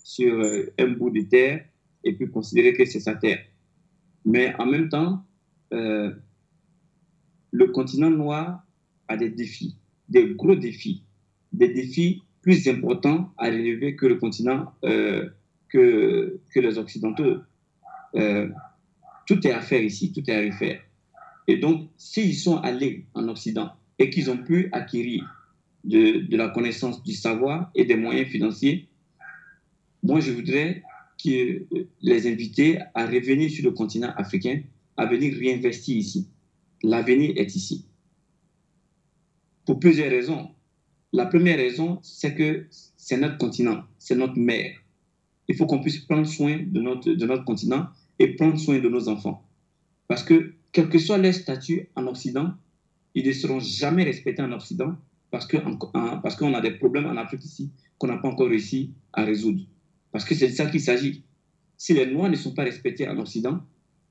sur euh, un bout de terre et puis considérer que c'est sa terre. Mais en même temps, euh, le continent noir a des défis, des gros défis, des défis plus importants à relever que le continent, que, que les Occidentaux. tout est à faire ici, tout est à refaire. Et donc, s'ils sont allés en Occident et qu'ils ont pu acquérir de, la connaissance, du savoir et des moyens financiers, moi, je voudrais que les inviter à revenir sur le continent africain, à venir réinvestir ici. l'avenir est ici. Pour plusieurs raisons. La première raison, c'est que c'est notre continent, c'est notre mère. Il faut qu'on puisse prendre soin de notre, de notre continent et prendre soin de nos enfants. Parce que, quel que soit leur statut en Occident, ils ne seront jamais respectés en Occident parce qu'on parce qu'on a des problèmes en Afrique ici qu'on n'a pas encore réussi à résoudre. Parce que c'est de ça qu'il s'agit. Si les Noirs ne sont pas respectés en Occident,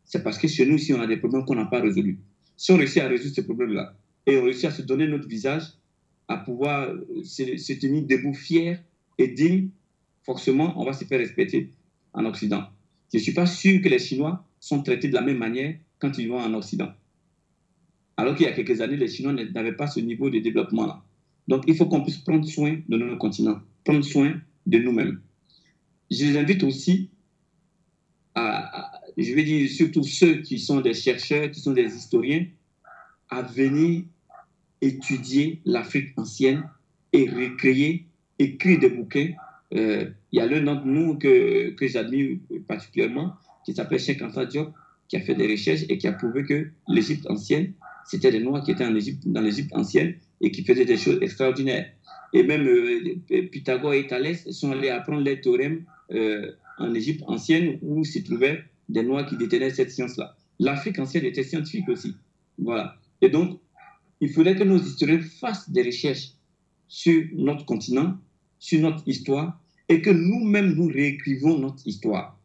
c'est parce que chez nous, ici, on a des problèmes qu'on n'a pas résolus. Si on réussit à résoudre ces problèmes-là et on réussit à se donner notre visage, à pouvoir se, tenir debout fier et digne, forcément, on va se faire respecter en Occident. Je ne suis pas sûr que les Chinois sont traités de la même manière quand ils vont en Occident. Alors qu'il y a quelques années, les Chinois n'avaient pas ce niveau de développement-là. Donc, il faut qu'on puisse prendre soin de notre continent, prendre soin de nous-mêmes. Je les invite aussi à, je vais dire surtout ceux qui sont des chercheurs, qui sont des historiens, à venir étudier l'Afrique ancienne et recréer, écrire des bouquins. Euh, il y a l'un d'entre nous que, que j'admire particulièrement, qui s'appelle Cheikh Anta qui a fait des recherches et qui a prouvé que l'Égypte ancienne, c'était des Noirs qui étaient en Égypte, dans l'Égypte ancienne et qui faisaient des choses extraordinaires. Et même euh, Pythagore et Thalès sont allés apprendre les théorèmes euh, en Égypte ancienne où s'y trouvaient des Noirs qui détenaient cette science-là. L'Afrique ancienne était scientifique aussi. Voilà. Et donc, il faudrait que nos historiens fassent des recherches sur notre continent, sur notre histoire, et que nous-mêmes nous réécrivons notre histoire.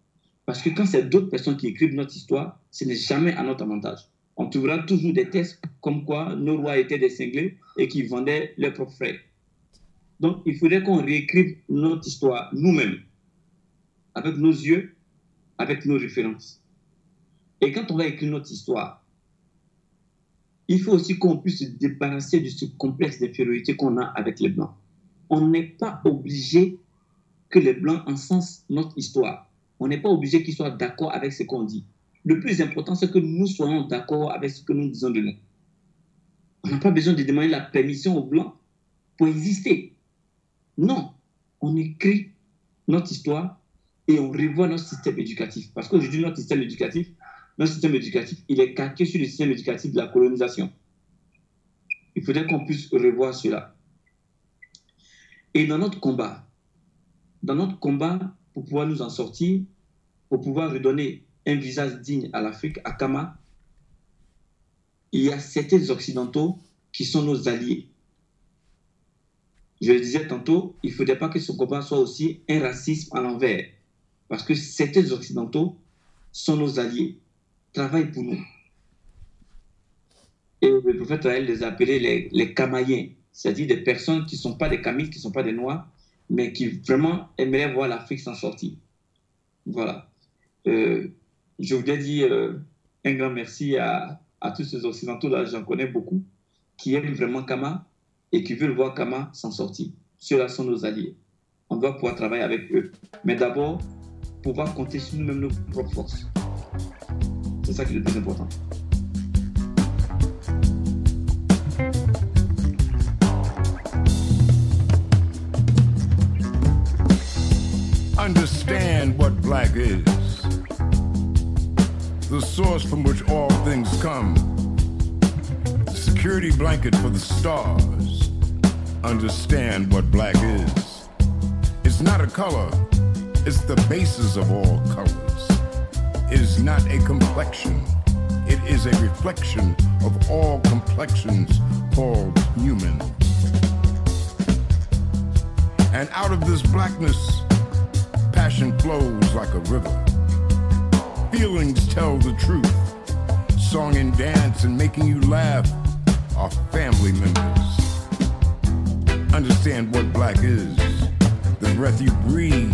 Parce que quand c'est d'autres personnes qui écrivent notre histoire, ce n'est jamais à notre avantage. On trouvera toujours des tests comme quoi nos rois étaient des cinglés et qui vendaient leurs propres frères. Donc, il faudrait qu'on réécrive notre histoire nous-mêmes, avec nos yeux, avec nos références. Et quand on va écrire notre histoire, il faut aussi qu'on puisse se débarrasser de ce complexe d'infériorité qu'on a avec les Blancs. On n'est pas obligé que les Blancs encensent notre histoire. On n'est pas obligé qu'ils soient d'accord avec ce qu'on dit. Le plus important, c'est que nous soyons d'accord avec ce que nous disons de nous. On n'a pas besoin de demander la permission aux Blancs pour exister. Non, on écrit notre histoire et on revoit notre système éducatif. Parce qu'aujourd'hui, notre système éducatif, notre système éducatif, il est calqué sur le système éducatif de la colonisation. Il faudrait qu'on puisse revoir cela. Et dans notre combat, dans notre combat pour pouvoir nous en sortir, pour pouvoir redonner un visage digne à l'Afrique, à Kama, il y a certains Occidentaux qui sont nos alliés. Je le disais tantôt, il ne faudrait pas que ce combat soit aussi un racisme à l'envers. Parce que certains Occidentaux sont nos alliés, travaillent pour nous. Et le prophète les a appelés les, les Kamaïens, c'est-à-dire des personnes qui ne sont pas des Kamites, qui ne sont pas des Noirs, mais qui vraiment aimeraient voir l'Afrique s'en sortir. Voilà. Euh, je voudrais dire euh, un grand merci à, à tous ces Occidentaux-là, j'en connais beaucoup, qui aiment vraiment Kama et qui veulent voir Kama s'en sortir. Ceux-là sont nos alliés. On doit pouvoir travailler avec eux. Mais d'abord, pouvoir compter sur nous-mêmes nos propres forces. C'est ça qui est le plus important. Understand what black is. The source from which all things come. The security blanket for the stars. Understand what black is. It's not a color it's the basis of all colors. It is not a complexion. It is a reflection of all complexions called human. And out of this blackness, passion flows like a river. Feelings tell the truth. Song and dance and making you laugh are family members. Understand what black is. The breath you breathe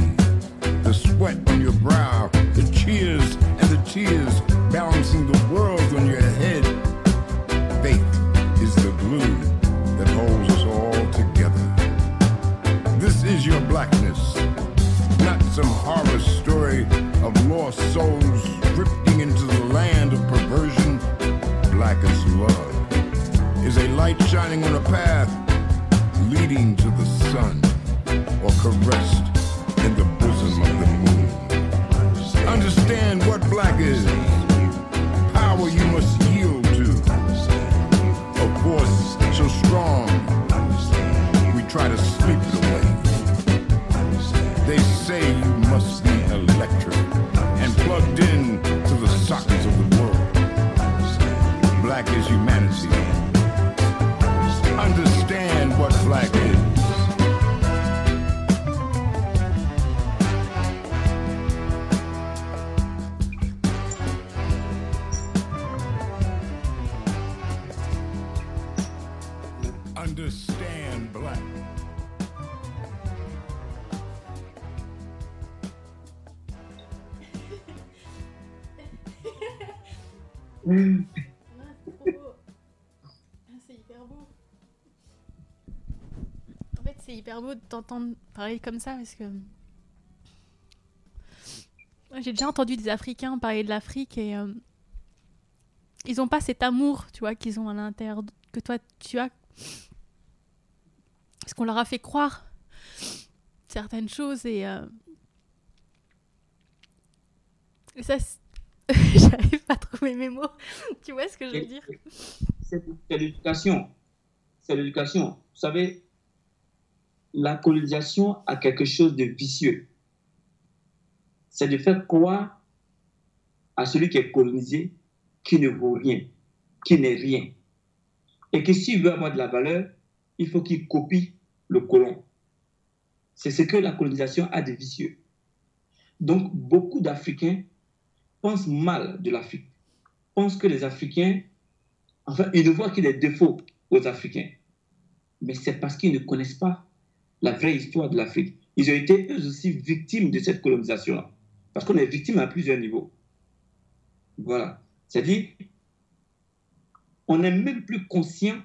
the sweat on your brow, the cheers and the tears balancing the world on your head. Light shining on a path leading to the sun or caressed de t'entendre parler comme ça parce que. J'ai déjà entendu des Africains parler de l'Afrique et. euh, ils n'ont pas cet amour, tu vois, qu'ils ont à l'intérieur, que toi tu as. Parce qu'on leur a fait croire certaines choses et. euh, et ça. (laughs) J'arrive pas à trouver mes mots. tu vois ce que je veux dire? c'est l'éducation. C'est l'éducation. Vous savez, la colonisation a quelque chose de vicieux. C'est de faire croire à celui qui est colonisé qu'il ne vaut rien, qu'il n'est rien. Et que s'il veut avoir de la valeur, il faut qu'il copie le colon. C'est ce que la colonisation a de vicieux. Donc, beaucoup d'Africains pensent mal de l'Afrique, pensent que les Africains Enfin, ils ne voient que des défauts aux Africains. Mais c'est parce qu'ils ne connaissent pas la vraie histoire de l'Afrique. Ils ont été eux aussi victimes de cette colonisation-là. Parce qu'on est victime à plusieurs niveaux. Voilà. C'est-à-dire, on n'est même plus conscient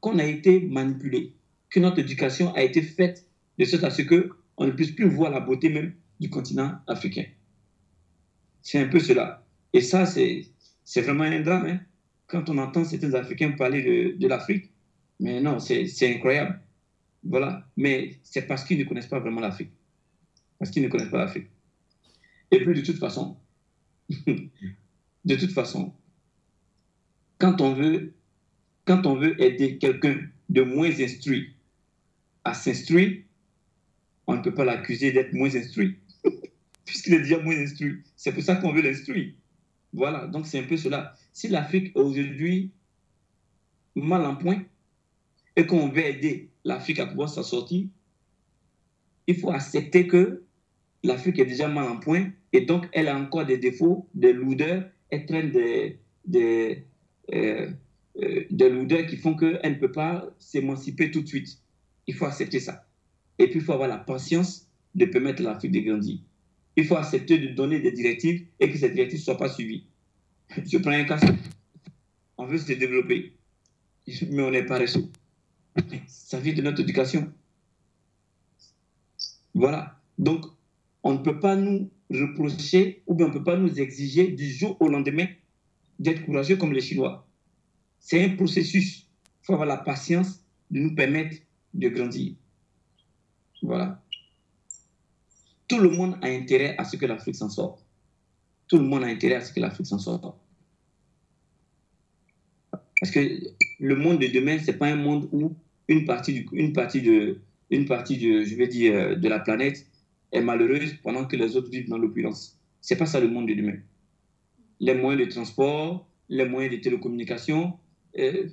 qu'on a été manipulé, que notre éducation a été faite de sorte à ce qu'on ne puisse plus voir la beauté même du continent africain. C'est un peu cela. Et ça, c'est vraiment un drame. hein quand on entend certains Africains parler de, de l'Afrique, mais non, c'est incroyable. Voilà. Mais c'est parce qu'ils ne connaissent pas vraiment l'Afrique. Parce qu'ils ne connaissent pas l'Afrique. Et puis, de toute façon, (laughs) de toute façon, quand on veut, quand on veut aider quelqu'un de moins instruit à s'instruire, on ne peut pas l'accuser d'être moins instruit. (laughs) Puisqu'il est déjà moins instruit. C'est pour ça qu'on veut l'instruire. Voilà. Donc, c'est un peu cela si l'Afrique aujourd'hui mal en point et qu'on veut aider l'Afrique à pouvoir s'en sortir, il faut accepter que l'Afrique est déjà mal en point et donc elle a encore des défauts, des lourdeurs, elle traîne euh, euh, des lourdeurs qui font qu'elle ne peut pas s'émanciper tout de suite. Il faut accepter ça. Et puis il faut avoir la patience de permettre à l'Afrique de grandir. Il faut accepter de donner des directives et que ces directives ne soient pas suivies. Je prends un cas. On veut se développer, mais on est paresseux. (laughs) Ça vient de notre éducation. Voilà. Donc, on ne peut pas nous reprocher ou bien on ne peut pas nous exiger du jour au lendemain d'être courageux comme les Chinois. C'est un processus. Il faut avoir la patience de nous permettre de grandir. Voilà. Tout le monde a intérêt à ce que l'Afrique s'en sorte. Tout le monde a intérêt à ce que l'Afrique s'en sorte. Parce que le monde de demain, ce n'est pas un monde où une partie, du, partie, de, une partie de, je vais dire, de la planète est malheureuse pendant que les autres vivent dans l'opulence. Ce n'est pas ça le monde de demain. Les moyens de transport, les moyens de télécommunication, euh,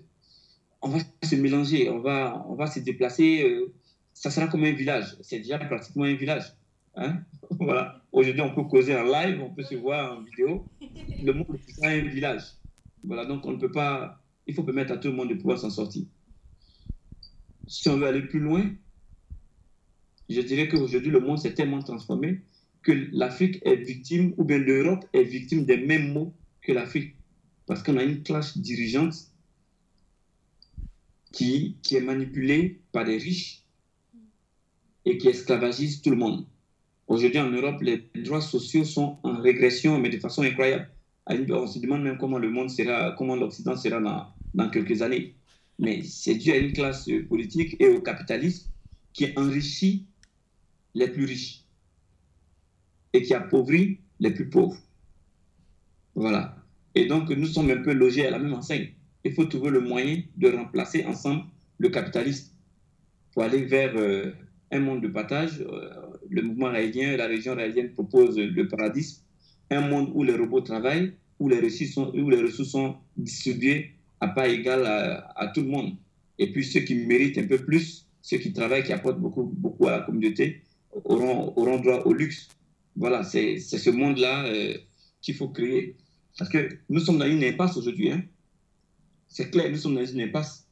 on va se mélanger, on va, on va se déplacer. Euh, ça sera comme un village. C'est déjà pratiquement un village. Hein? (laughs) voilà. Aujourd'hui, on peut causer en live, on peut se voir en vidéo. Le monde sera un village. Voilà, donc on ne peut pas. Il faut permettre à tout le monde de pouvoir s'en sortir. Si on veut aller plus loin, je dirais qu'aujourd'hui, le monde s'est tellement transformé que l'Afrique est victime, ou bien l'Europe est victime des mêmes mots que l'Afrique. Parce qu'on a une classe dirigeante qui, qui est manipulée par les riches et qui esclavagise tout le monde. Aujourd'hui, en Europe, les droits sociaux sont en régression, mais de façon incroyable. On se demande même comment le monde sera, comment l'Occident sera dans quelques années. Mais c'est dû à une classe politique et au capitalisme qui enrichit les plus riches et qui appauvrit les plus pauvres. Voilà. Et donc, nous sommes un peu logés à la même enseigne. Il faut trouver le moyen de remplacer ensemble le capitalisme pour aller vers euh, un monde de partage. Euh, le mouvement raélien, la région raélienne propose le paradis, un monde où les robots travaillent, où les ressources sont distribuées à pas égal à, tout le monde. Et puis ceux qui méritent un peu plus, ceux qui travaillent, qui apportent beaucoup, beaucoup à la communauté, auront, auront droit au luxe. Voilà, c'est ce monde-là euh, qu'il faut créer. Parce que nous sommes dans une impasse aujourd'hui. Hein. C'est clair, nous sommes dans une impasse.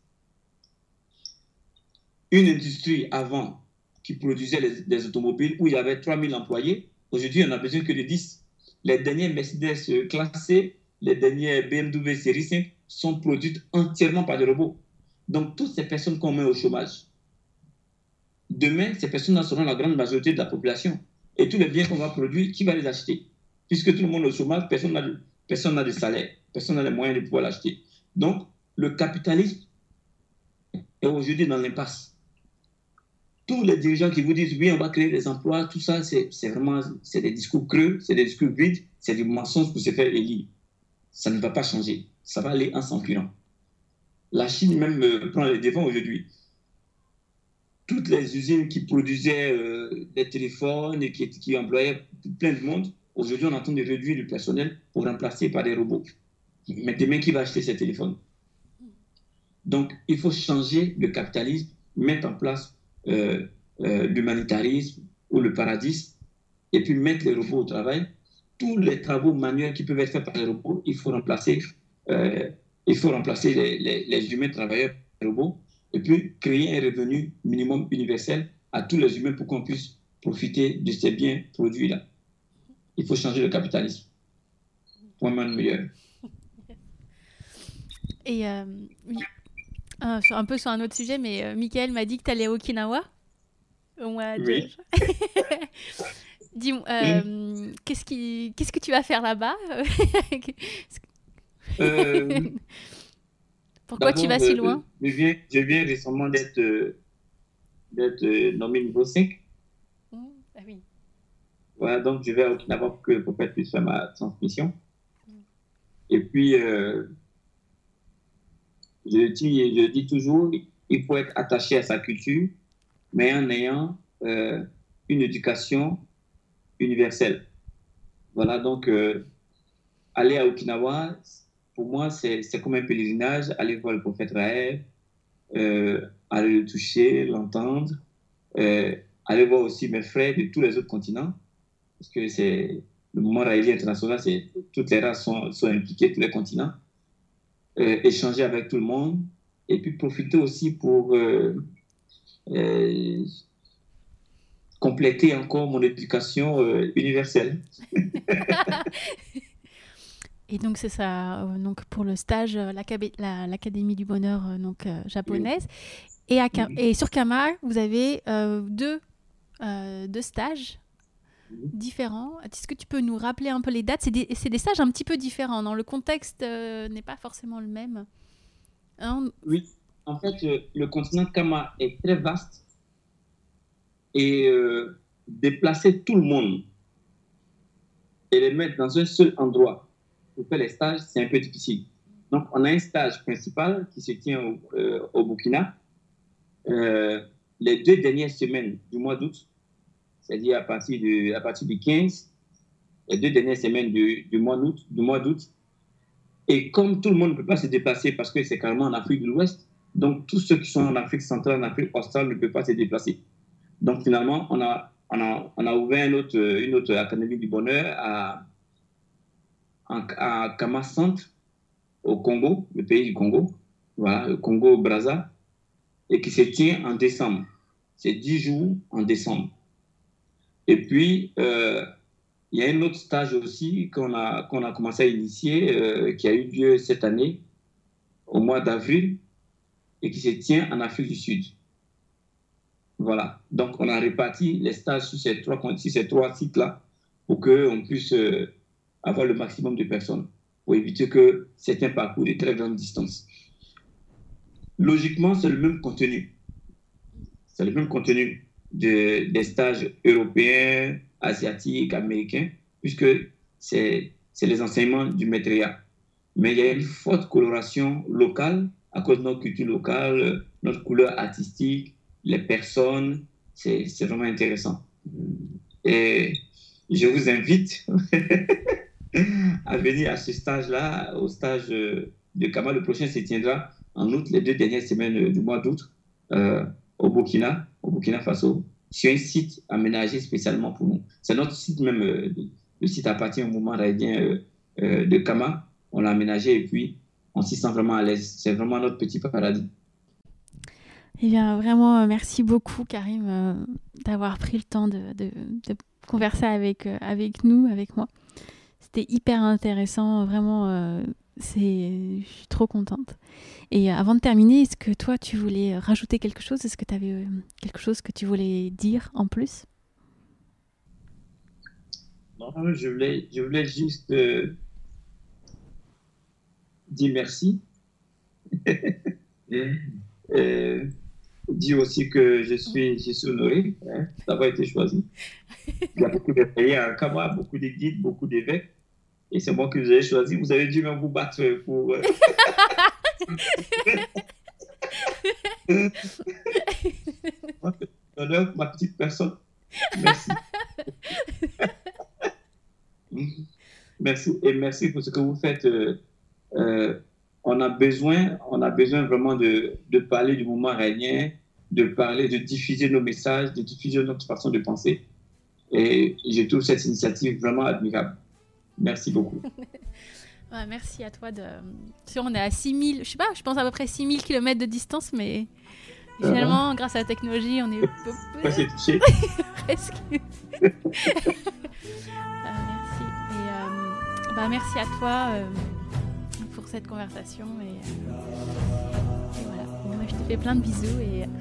Une industrie avant qui produisait des automobiles où il y avait 3000 employés, aujourd'hui, on n'a besoin que de 10. Les derniers Mercedes classés les dernières BMW série 5 sont produites entièrement par des robots. Donc, toutes ces personnes qu'on met au chômage, demain, ces personnes seront la grande majorité de la population. Et tous les biens qu'on va produire, qui va les acheter? Puisque tout le monde est au chômage, personne n'a de, salaire, personne n'a les moyens de pouvoir l'acheter. Donc, le capitalisme est aujourd'hui dans l'impasse. Tous les dirigeants qui vous disent oui, on va créer des emplois, tout ça, c'est vraiment c'est des discours creux, c'est des discours vides, c'est du mensonge pour se faire élire. Ça ne va pas changer. Ça va aller en s'empirant. La Chine même euh, prend les devants aujourd'hui. Toutes les usines qui produisaient euh, des téléphones et qui, qui employaient plein de monde, aujourd'hui on entend de réduire le personnel pour remplacer par des robots. Mais demain, qui va acheter ces téléphones? Donc, il faut changer le capitalisme, mettre en place euh, l'humanitarisme ou le paradis, et puis mettre les robots au travail. Tous les travaux manuels qui peuvent être faits par les robots, il faut remplacer il faut remplacer les, humains travailleurs par les robots et puis créer un revenu minimum universel à tous les humains pour qu'on puisse profiter de ces biens produits-là. Il faut changer le capitalisme pour un meilleur. (laughs) Et euh, euh, un peu sur un autre sujet, mais euh, Michael m'a dit que tu allais à Okinawa. oui. (laughs) Dis-moi, qu'est-ce, qui, qu'est-ce que tu vas faire là-bas (laughs) Euh, Pourquoi tu vas si loin je viens, je viens récemment d'être d'être nommé niveau 5. Mmh, ah oui. Voilà, donc je vais à Okinawa pour que le prophète puisse faire ma transmission. Mmh. Et puis, euh, je, dis, je dis toujours, il faut être attaché à sa culture, mais en ayant euh, une éducation universelle. Voilà, donc, aller à Okinawa, pour moi, c'est comme un pèlerinage, aller voir le prophète Raël, euh, aller le toucher, l'entendre, euh, aller voir aussi mes frères de tous les autres continents, parce que c'est le moment raélien international, c'est toutes les races sont, sont, impliquées, tous les continents, euh, échanger avec tout le monde, et puis profiter aussi pour compléter encore mon éducation universelle. (laughs) Et donc c'est ça, euh, donc pour le stage, euh, l'Académie du bonheur euh, donc japonaise. Et, à, et sur Kama, vous avez deux, deux stages différents. Est-ce que tu peux nous rappeler un peu les dates? C'est des, des, stages un petit peu différents. Le contexte n'est pas forcément le même. Hein? Oui, en fait, le continent Kama est très vaste et déplacer tout le monde et les mettre dans un seul endroit pour faire les stages, c'est un peu difficile. Donc, on a un stage principal qui se tient au, euh, Burkina. Euh, les deux dernières semaines du mois d'août, c'est-à-dire à partir, du 15, les deux dernières semaines du, du mois d'août. Et comme tout le monde ne peut pas se déplacer parce que c'est carrément en Afrique de l'Ouest, donc tous ceux qui sont en Afrique centrale, en Afrique australe ne peuvent pas se déplacer. Donc finalement, on a, on a, on a ouvert une autre, une autre académie du bonheur à, à Kama au Congo, le pays du Congo, voilà, le Congo-Brazza, et qui se tient en décembre. C'est 10 jours en décembre. Et puis, euh, il y a un autre stage aussi qu'on a, a commencé à initier, euh, qui a eu lieu cette année, au mois d'avril, et qui se tient en Afrique du Sud. Voilà. Donc, on a réparti les stages sur ces trois, sur ces trois sites-là pour qu'on puisse euh, avoir le maximum de personnes pour éviter que certains parcours de très grande distance. Logiquement, c'est le même contenu. C'est le même contenu des stages européens, asiatiques, américains, puisque c'est les enseignements du maîtria. Mais il y a une forte coloration locale à cause de notre culture locale, notre couleur artistique, les personnes. C'est vraiment intéressant. Et je vous invite (laughs) à venir à ce stage-là, au stage euh, de Kama. Le prochain se tiendra en août, les deux dernières semaines euh, du mois d'août, euh, au Burkina, au Burkina Faso, sur un site aménagé spécialement pour nous. C'est notre site même, le site appartient au mouvement raïdien de Kama. On l'a aménagé et puis on s'y sent vraiment à l'aise. C'est vraiment notre petit paradis. Eh bien, vraiment, merci beaucoup, Karim, d'avoir pris le temps de, converser avec, avec nous, avec moi. C'était hyper intéressant, vraiment. euh, je suis trop contente. Et euh, avant de terminer, est-ce que toi, tu voulais rajouter quelque chose? Est-ce que tu avais euh, quelque chose que tu voulais dire en plus? Non, je voulais, je voulais juste euh, dire merci. (laughs) Euh, dire aussi que je suis, je suis honoré hein, d'avoir été choisi. Il y a beaucoup à Kama, beaucoup de guides, beaucoup d'évêques. Et c'est moi que vous avez choisi. Vous avez dû même vous battre pour. euh, (laughs) Honneur pour ma petite personne. Merci. (laughs) merci et merci pour ce que vous faites. euh, euh, on a besoin, on a besoin vraiment de, de parler du mouvement régnien, de parler, de diffuser nos messages, de diffuser notre façon de penser. Et je trouve cette initiative vraiment admirable. Merci beaucoup. (laughs) Ouais, merci à toi de. Si on est à 6000, je sais pas, je pense à peu près 6000 km de distance, mais finalement, grâce à la technologie, on est (laughs) c'est touché. (laughs) presque. Euh, merci. Et euh, bah, merci à toi euh, cette conversation. Et, euh, voilà. Moi, je te fais plein de bisous. Et... (laughs)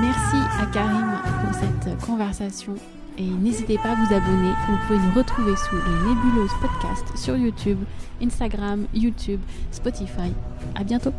Merci à Karim pour cette conversation et n'hésitez pas à vous abonner. Vous pouvez nous retrouver sous le Nébuleuse Podcast sur YouTube, Instagram, YouTube, Spotify. À bientôt.